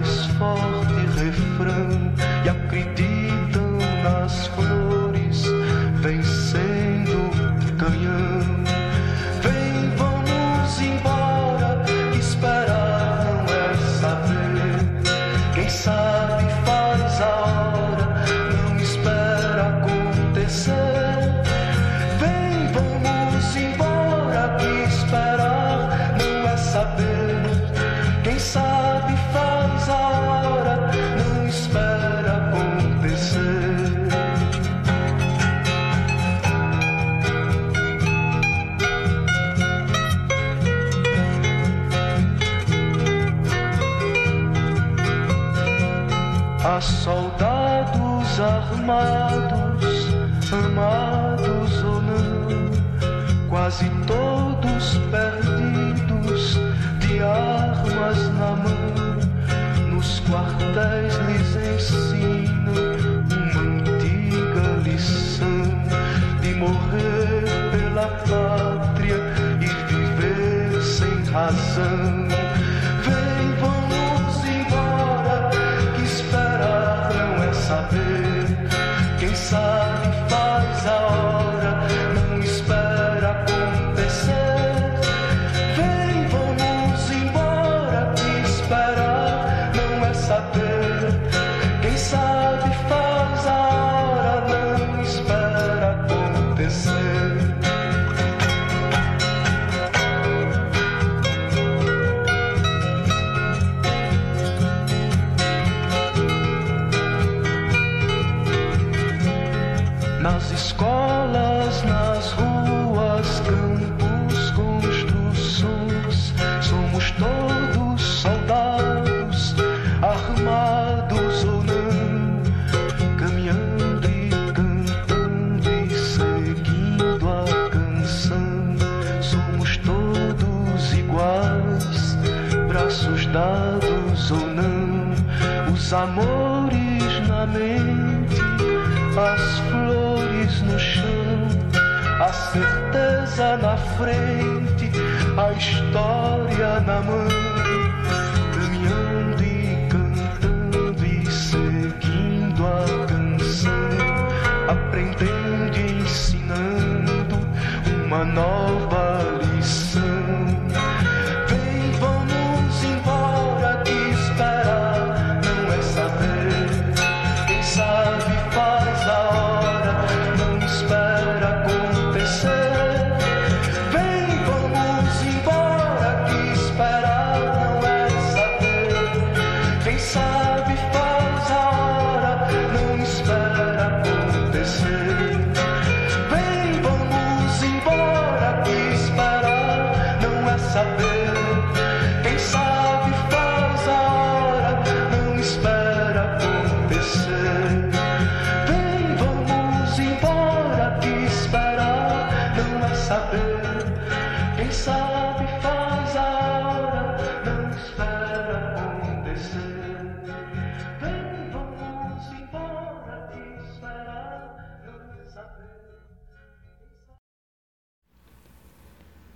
Seu mais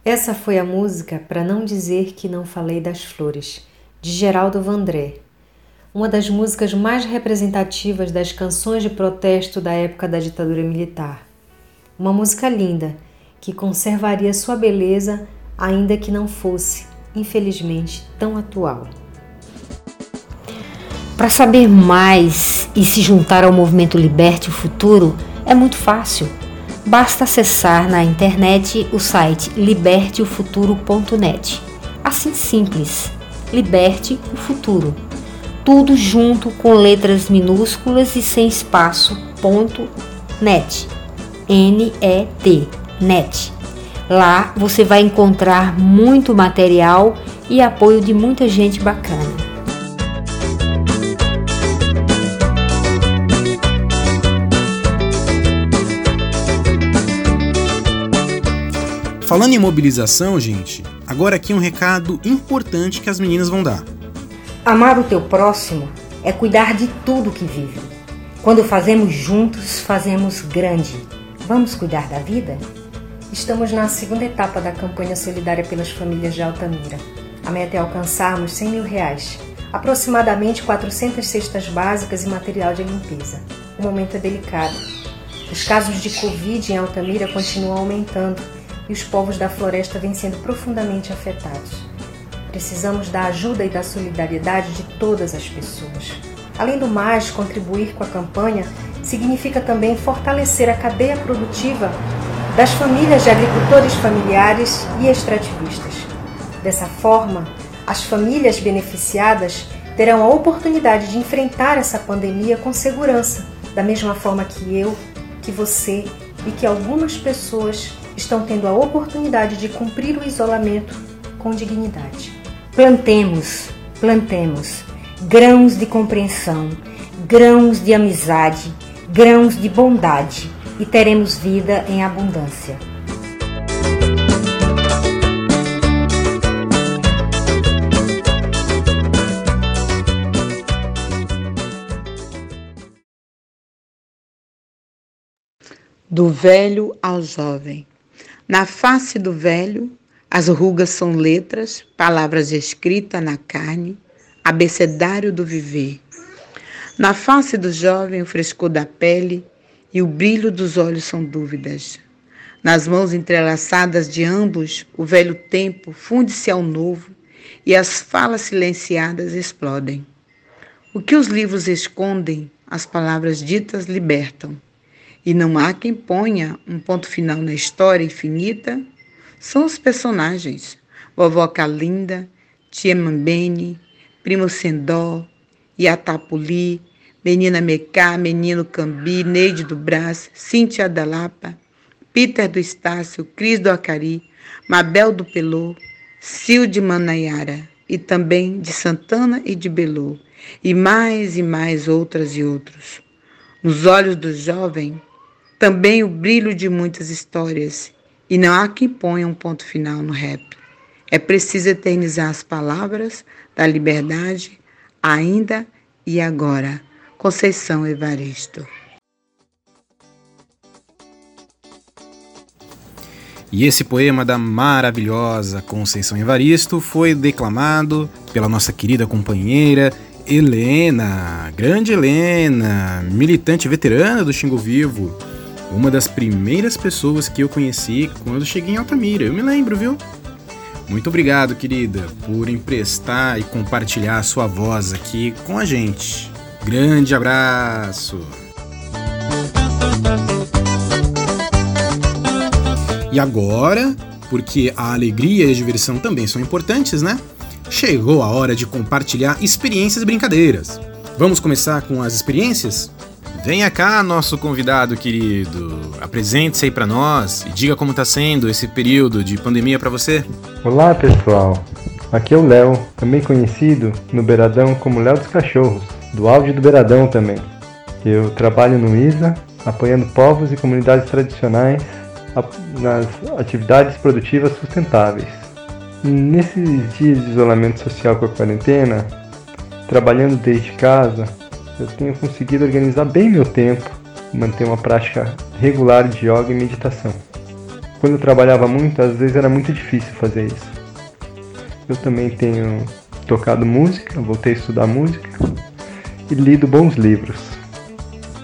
Essa foi a música Para Não Dizer Que Não Falei das Flores, de Geraldo Vandré, uma das músicas mais representativas das canções de protesto da época da ditadura militar. Uma música linda que conservaria sua beleza ainda que não fosse, infelizmente, tão atual. Para saber mais e se juntar ao movimento Liberte o Futuro é muito fácil. Basta acessar na internet o site liberteofuturo.net. Assim simples. Liberte o Futuro. Tudo junto com letras minúsculas e sem espaço. Ponto net. N-E-T. Net. Lá você vai encontrar muito material e apoio de muita gente bacana. Falando em mobilização, gente, agora aqui um recado importante que as meninas vão dar. Amar o teu próximo é cuidar de tudo que vive. Quando fazemos juntos, fazemos grande. Vamos cuidar da vida? Estamos na segunda etapa da campanha solidária pelas famílias de Altamira. A meta é alcançarmos 100 mil reais, aproximadamente 400 cestas básicas e material de limpeza. O momento é delicado. Os casos de Covid em Altamira continuam aumentando e os povos da floresta vêm sendo profundamente afetados. Precisamos da ajuda e da solidariedade de todas as pessoas. Além do mais, contribuir com a campanha significa também fortalecer a cadeia produtiva das famílias de agricultores familiares e extrativistas. Dessa forma, as famílias beneficiadas terão a oportunidade de enfrentar essa pandemia com segurança, da mesma forma que eu, que você e que algumas pessoas estão tendo a oportunidade de cumprir o isolamento com dignidade. Plantemos, plantemos grãos de compreensão, grãos de amizade, grãos de bondade e teremos vida em abundância. Do velho ao jovem. Na face do velho, as rugas são letras, palavras escritas na carne, abecedário do viver. Na face do jovem, o frescor da pele e o brilho dos olhos são dúvidas. Nas mãos entrelaçadas de ambos, o velho tempo funde-se ao novo e as falas silenciadas explodem. O que os livros escondem, as palavras ditas libertam. E não há quem ponha um ponto final na história infinita. São os personagens: Vovó Calinda, Tia Mambene, Primo Sendó, Iatapuli, Menina Mecá, Menino Cambi, Neide do Brás, Cíntia da Lapa, Peter do Estácio, Cris do Acari, Mabel do Pelô, Sil de Manaiara e também de Santana e de Belô, e mais e mais outras e outros. Nos olhos do jovem, também o brilho de muitas histórias, e não há quem ponha um ponto final no rap. É preciso eternizar as palavras da liberdade, ainda e agora. Conceição Evaristo. E esse poema da maravilhosa Conceição Evaristo foi declamado pela nossa querida companheira Helena, grande Helena, militante veterana do Xingo Vivo, uma das primeiras pessoas que eu conheci quando cheguei em Altamira, eu me lembro, viu? Muito obrigado, querida, por emprestar e compartilhar a sua voz aqui com a gente. Grande abraço! E agora, porque a alegria e a diversão também são importantes, né? Chegou a hora de compartilhar experiências e brincadeiras. Vamos começar com as experiências? Venha cá, nosso convidado querido. Apresente-se aí para nós e diga como está sendo esse período de pandemia para você. Olá, pessoal. Aqui é o Léo, também conhecido no Beiradão como Léo dos Cachorros, do áudio do Beiradão também. Eu trabalho no ISA, apoiando povos e comunidades tradicionais nas atividades produtivas sustentáveis. Nesses dias de isolamento social com a quarentena, trabalhando desde casa, eu tenho conseguido organizar bem meu tempo, manter uma prática regular de yoga e meditação. Quando eu trabalhava muito, às vezes era muito difícil fazer isso. Eu também tenho tocado música, voltei a estudar música e lido bons livros.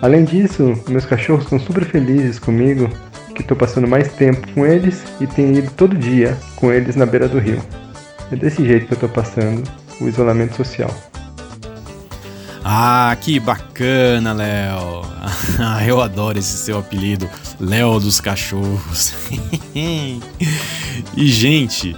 Além disso, meus cachorros estão super felizes comigo que estou passando mais tempo com eles e tenho ido todo dia com eles na beira do rio. É desse jeito que eu estou passando o isolamento social. Ah, que bacana, Léo. *laughs* Ah, eu adoro esse seu apelido, Léo dos Cachorros. *laughs* e, gente,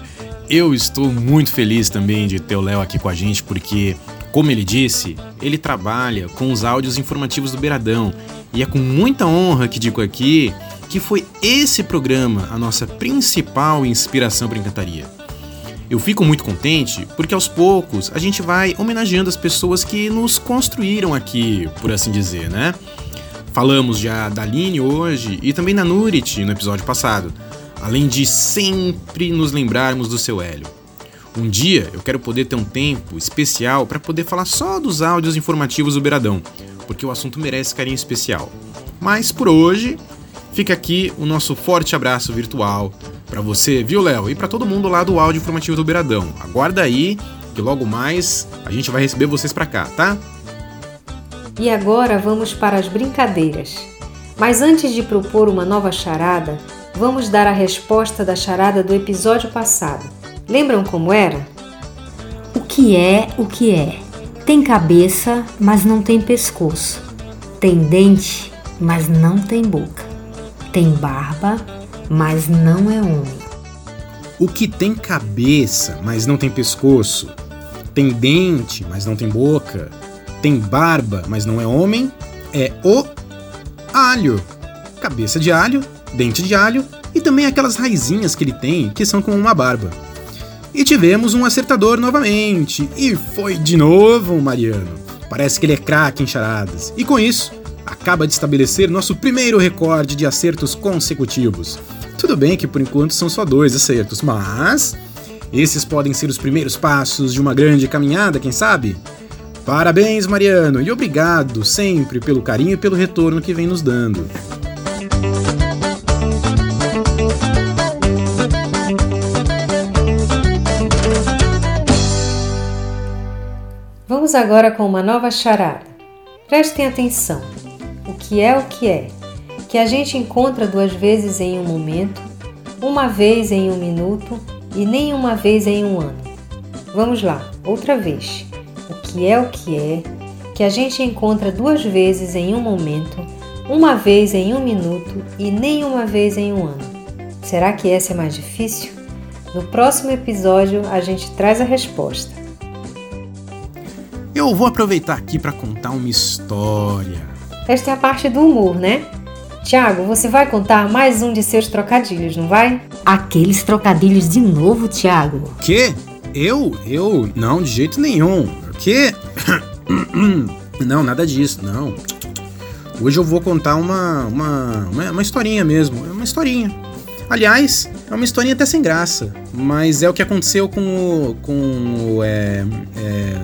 eu estou muito feliz também de ter o Léo aqui com a gente, porque, como ele disse, ele trabalha com os áudios informativos do Beiradão. E é com muita honra que digo aqui que foi esse programa a nossa principal inspiração para Encantaria. Eu fico muito contente porque aos poucos a gente vai homenageando as pessoas que nos construíram aqui, por assim dizer, né? Falamos já da Aline hoje e também da Nurit no episódio passado, além de sempre nos lembrarmos do seu Hélio. Um dia eu quero poder ter um tempo especial para poder falar só dos áudios informativos do Beiradão, porque o assunto merece carinho especial. Mas por hoje, fica aqui o nosso forte abraço virtual para você, viu, Léo? E para todo mundo lá do áudio informativo do Beiradão. Aguarda aí que logo mais a gente vai receber vocês para cá, tá? E agora vamos para as brincadeiras. Mas antes de propor uma nova charada, vamos dar a resposta da charada do episódio passado. Lembram como era? O que é o que é? Tem cabeça, mas não tem pescoço. Tem dente, mas não tem boca. Tem barba, mas não é homem. O que tem cabeça, mas não tem pescoço, tem dente, mas não tem boca, tem barba, mas não é homem, é o alho. Cabeça de alho, dente de alho e também aquelas raizinhas que ele tem que são como uma barba. E tivemos um acertador novamente, e foi de novo Mariano. Parece que ele é craque em charadas. E com isso, acaba de estabelecer nosso primeiro recorde de acertos consecutivos. Tudo bem que por enquanto são só dois acertos, mas esses podem ser os primeiros passos de uma grande caminhada, quem sabe? Parabéns, Mariano, e obrigado sempre pelo carinho e pelo retorno que vem nos dando. Vamos agora com uma nova charada. Prestem atenção. Que é o que é? Que a gente encontra duas vezes em um momento, uma vez em um minuto e nem uma vez em um ano. Vamos lá, outra vez. O que é o que é? Que a gente encontra duas vezes em um momento, uma vez em um minuto e nem uma vez em um ano. Será que essa é mais difícil? No próximo episódio a gente traz a resposta. Eu vou aproveitar aqui para contar uma história. Esta é a parte do humor, né? Tiago, você vai contar mais um de seus trocadilhos, não vai? Aqueles trocadilhos de novo, Tiago. Que? Eu? Eu? Não, de jeito nenhum. Que? Não, nada disso, não. Hoje eu vou contar uma, uma, uma, uma historinha mesmo. É uma historinha. Aliás, é uma historinha até sem graça. Mas é o que aconteceu com o. com o. É, é,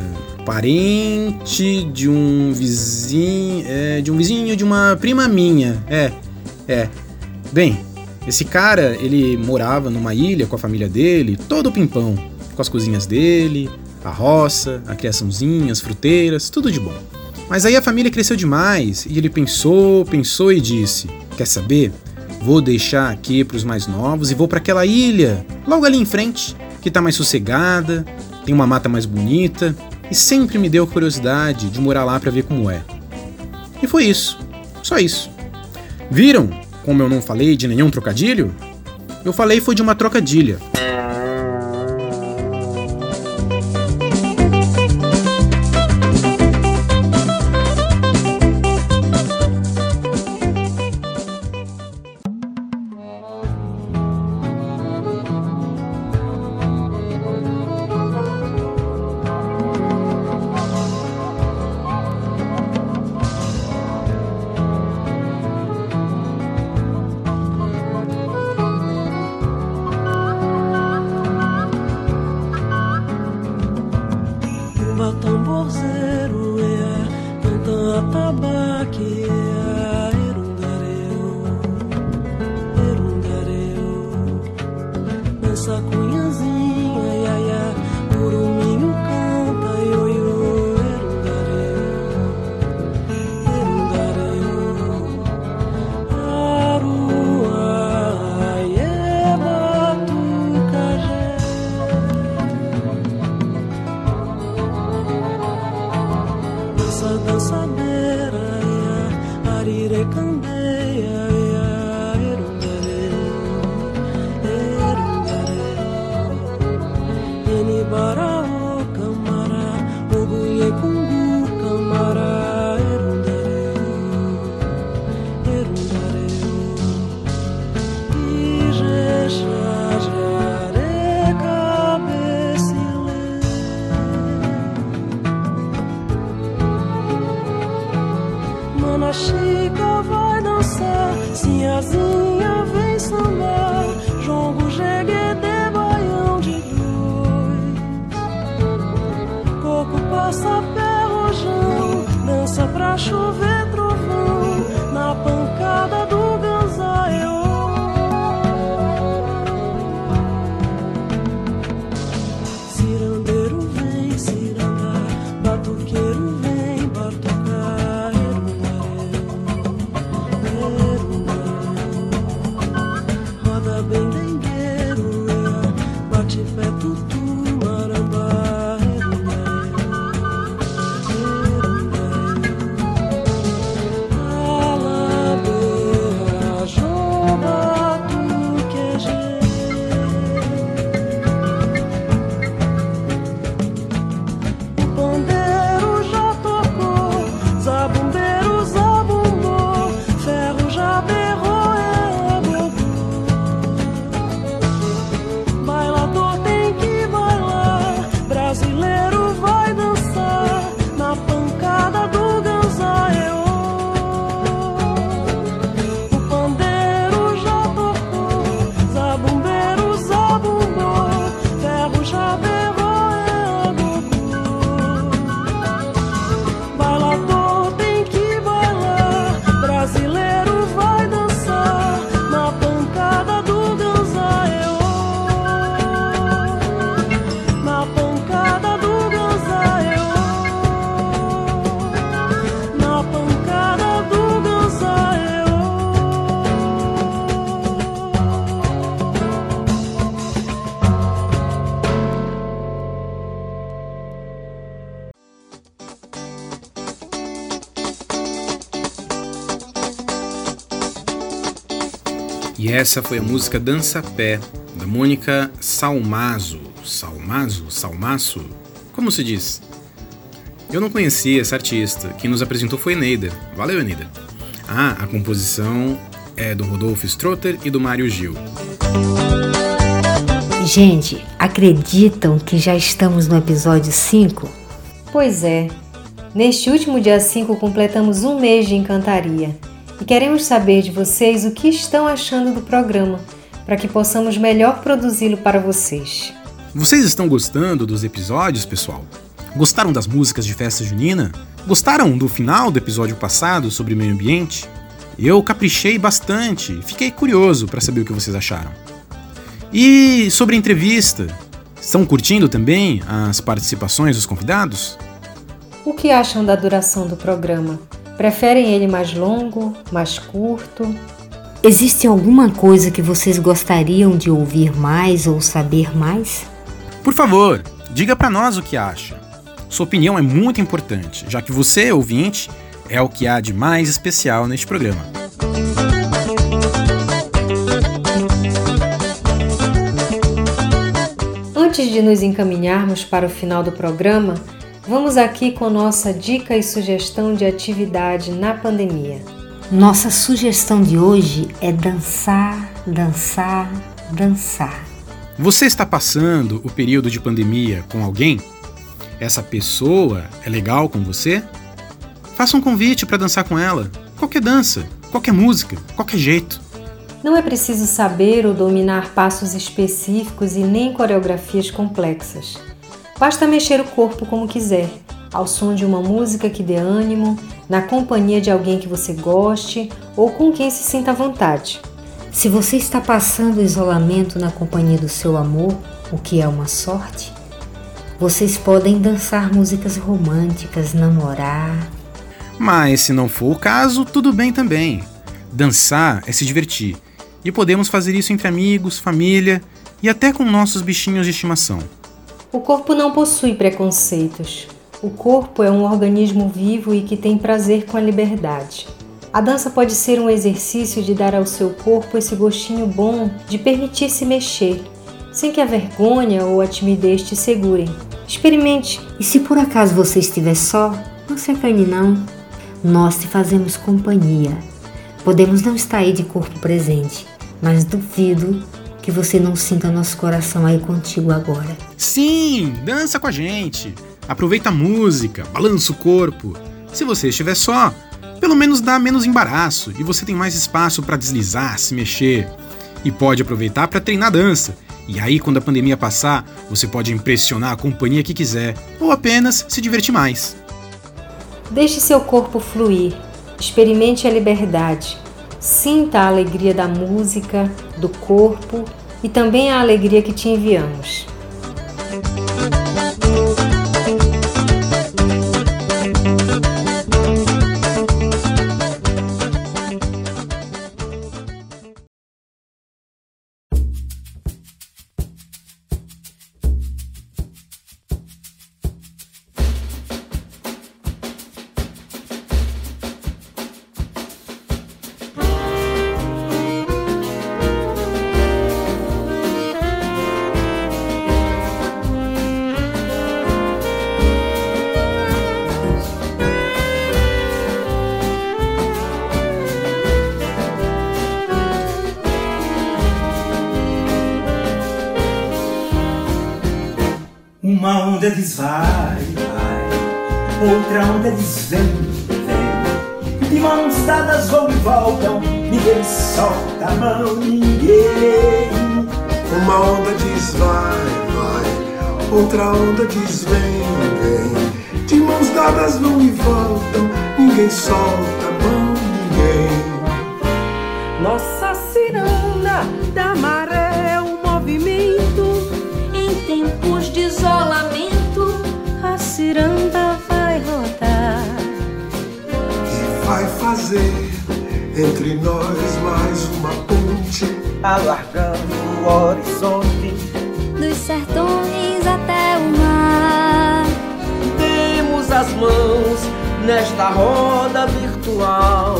parente de um vizinho. É, de um vizinho de uma prima minha. É, é. Bem, esse cara, ele morava numa ilha com a família dele, todo pimpão, com as cozinhas dele, a roça, a criaçãozinha, as fruteiras, tudo de bom. Mas aí a família cresceu demais e ele pensou, pensou e disse: Quer saber? Vou deixar aqui para os mais novos e vou para aquela ilha, logo ali em frente, que tá mais sossegada, tem uma mata mais bonita e sempre me deu curiosidade de morar lá para ver como é. E foi isso, só isso. Viram como eu não falei de nenhum trocadilho? Eu falei foi de uma trocadilha. Essa foi a música Dança Pé, da Mônica Salmazo. Salmazo? Salmaço? Como se diz? Eu não conhecia essa artista. Quem nos apresentou foi Eneida. Valeu, Eneida. Ah, a composição é do Rodolfo Strotter e do Mário Gil. Gente, acreditam que já estamos no episódio 5? Pois é. Neste último dia 5 completamos um mês de encantaria e queremos saber de vocês o que estão achando do programa para que possamos melhor produzi-lo para vocês. Vocês estão gostando dos episódios, pessoal? Gostaram das músicas de festa junina? Gostaram do final do episódio passado sobre meio ambiente? Eu caprichei bastante, fiquei curioso para saber o que vocês acharam. E sobre a entrevista, estão curtindo também as participações dos convidados? O que acham da duração do programa? Preferem ele mais longo, mais curto? Existe alguma coisa que vocês gostariam de ouvir mais ou saber mais? Por favor, diga para nós o que acha. Sua opinião é muito importante, já que você, ouvinte, é o que há de mais especial neste programa. Antes de nos encaminharmos para o final do programa, vamos aqui com nossa dica e sugestão de atividade na pandemia. Nossa sugestão de hoje é dançar, dançar, dançar. Você está passando o período de pandemia com alguém? Essa pessoa é legal com você? Faça um convite para dançar com ela. Qualquer dança, qualquer música, qualquer jeito. Não é preciso saber ou dominar passos específicos e nem coreografias complexas. Basta mexer o corpo como quiser, ao som de uma música que dê ânimo, na companhia de alguém que você goste ou com quem se sinta à vontade. Se você está passando o isolamento na companhia do seu amor, o que é uma sorte, vocês podem dançar músicas românticas, namorar. Mas se não for o caso, tudo bem também. Dançar é se divertir. E podemos fazer isso entre amigos, família e até com nossos bichinhos de estimação. O corpo não possui preconceitos. O corpo é um organismo vivo e que tem prazer com a liberdade. A dança pode ser um exercício de dar ao seu corpo esse gostinho bom de permitir-se mexer, sem que a vergonha ou a timidez te segurem. Experimente. E se por acaso você estiver só, não se acanhe não. Nós te fazemos companhia. Podemos não estar aí de corpo presente, mas duvido que você não sinta nosso coração aí contigo agora. Sim, dança com a gente. Aproveita a música, balança o corpo. Se você estiver só, pelo menos dá menos embaraço e você tem mais espaço para deslizar, se mexer. E pode aproveitar para treinar dança. E aí, quando a pandemia passar, você pode impressionar a companhia que quiser ou apenas se divertir mais. Deixe seu corpo fluir. Experimente a liberdade. Sinta a alegria da música, do corpo e também a alegria que te enviamos. Uma onda diz vai, vai, outra onda diz vem, vem. De mãos dadas vão e voltam, ninguém solta a mão, ninguém. Uma onda diz vai, vai, outra onda diz vem, vem. De mãos dadas vão e voltam, ninguém solta a mão, ninguém. Nossa ciranda da maré, fazer entre nós mais uma ponte. Alargando o horizonte, Dos sertões até o mar. Demos as mãos nesta roda virtual.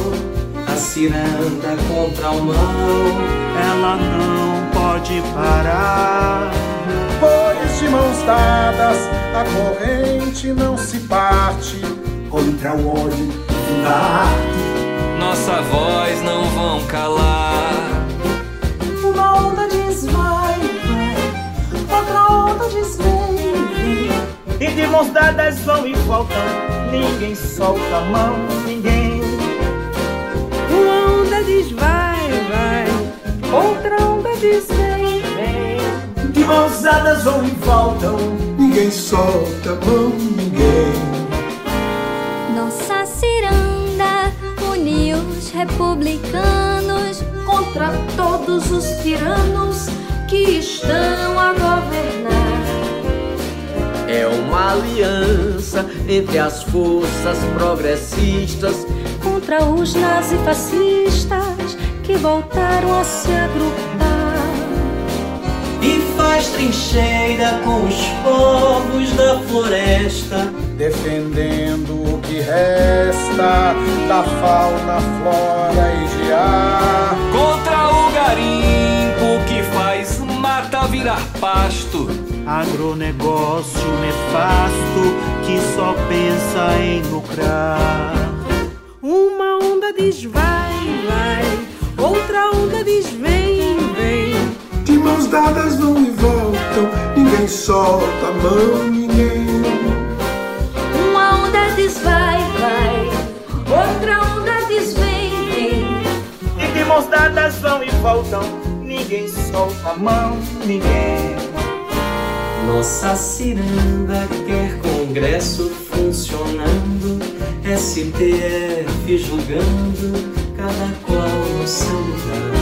A ciranda contra a mão, ela não pode parar. Pois de mãos dadas a corrente não se parte contra o ódio do arte. Nossa voz não vão calar. Uma onda diz vai, vai, outra onda diz vem, vem. E de mãos dadas vão e voltam, ninguém solta a mão, ninguém. Uma onda diz vai, vai, outra onda diz vem, vem. De mãos dadas vão e voltam, Ninguém solta a mão, ninguém. Republicanos Contra todos os tiranos que estão a governar. É uma aliança entre as forças progressistas Contra os nazifascistas que voltaram a se agrupar. e faz trincheira com os povos da floresta. defendendo o que resta da fauna, flora e de ar. Contra o garimpo que faz mata virar pasto. Agronegócio nefasto que só pensa em lucrar. Uma onda diz vai, vai, outra onda diz vem, vem. De mãos dadas vão e voltam, ninguém solta a mão, ninguém. Mãos dadas vão e voltam, ninguém solta a mão, ninguém. Nossa ciranda quer Congresso funcionando, STF julgando, cada qual no seu lugar.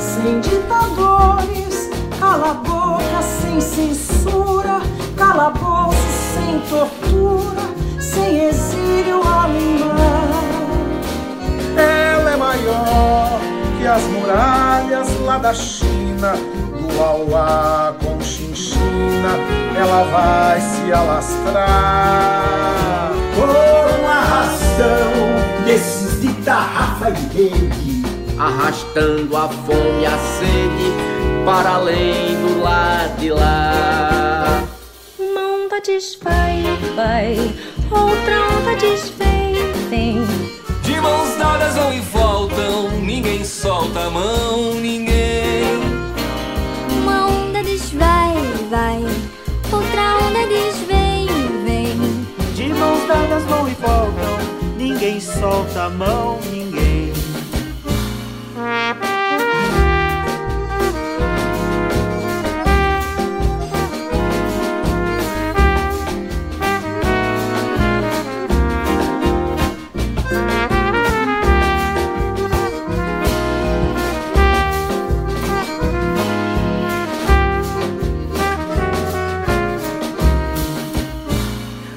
Sem ditadores, cala a boca sem censura, calabouço sem tortura, sem exílio animal. Maior que as muralhas lá da China, do Auá com Chinchina, ela vai se alastrar. Com a razão desses de tarrafa e rede, arrastando a fome e a sede para além do lado de lá. Uma onda diz vai, outra onda diz vem, vem. De mãos dadas vão e ninguém solta a mão, ninguém. Uma onda diz vai, vai, outra onda diz vem, vem. de mãos dadas vão e voltam, ninguém solta a mão, ninguém.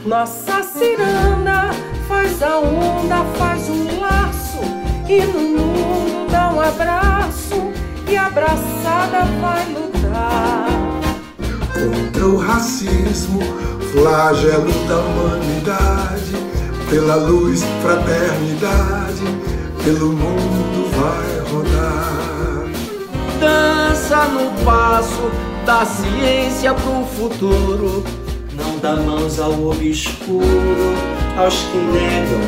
Nossa ciranda faz a onda, faz um laço e no mundo dá um abraço e abraçada vai lutar. Contra o racismo, flagelo da humanidade, pela luz, fraternidade, pelo mundo vai rodar. Dança no passo da ciência pro futuro. Não dá mãos ao obscuro, aos que negam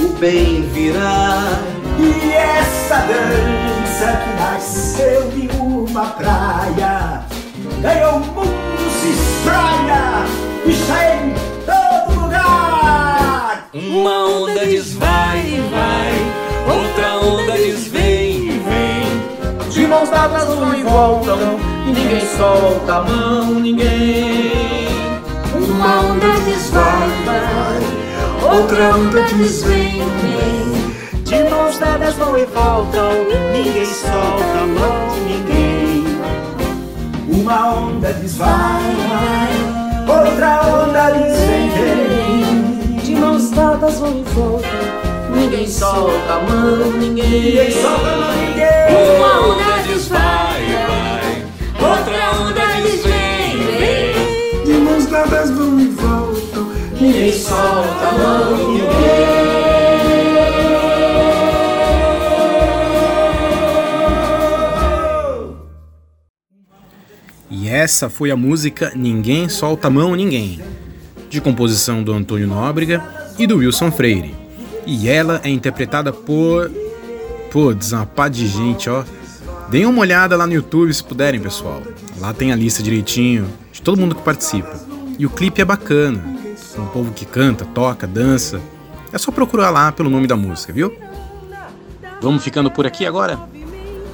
o bem virá. E essa dança que nasceu de uma praia ganhou mundo, se praia, está em todo lugar. Uma onda diz vai, vai, outra onda diz vem, vem. De mãos dadas vão e voltam, e ninguém solta a mão, ninguém. Uma onda diz vai, vai, outra onda diz vem, vem. De mãos dadas vão e voltam, ninguém solta a mão, ninguém. Uma onda diz vai, vai, outra onda diz vem, vem. De mãos dadas vão e voltam, ninguém solta a mão, ninguém. Ninguém solta a mão, ninguém. Uma onda diz solta a mão, ninguém. E essa foi a música Ninguém Solta a Mão Ninguém, de composição do Antônio Nóbrega e do Wilson Freire. E ela é interpretada por. Uma pá de gente, ó. Deem uma olhada lá no YouTube se puderem, pessoal. Lá tem a lista direitinho de todo mundo que participa. E o clipe é bacana. O povo que canta, toca, dança. É só procurar lá pelo nome da música, viu? Vamos ficando por aqui agora?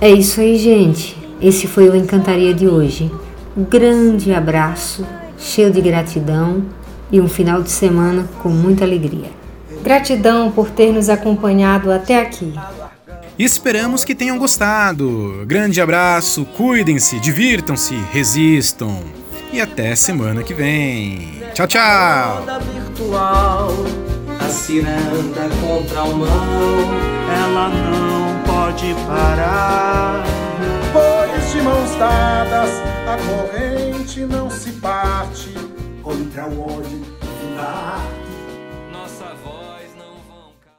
É isso aí, gente. Esse foi o Encantaria de hoje. Um grande abraço, cheio de gratidão e um final de semana com muita alegria. Gratidão por ter nos acompanhado até aqui. Esperamos que tenham gostado. Grande abraço, cuidem-se, divirtam-se, resistam. E até semana que vem. Tchau, tchau! A ciranda contra o mão, Ela não pode parar, pois de mãos dadas a corrente não se parte contra o ódio do lar.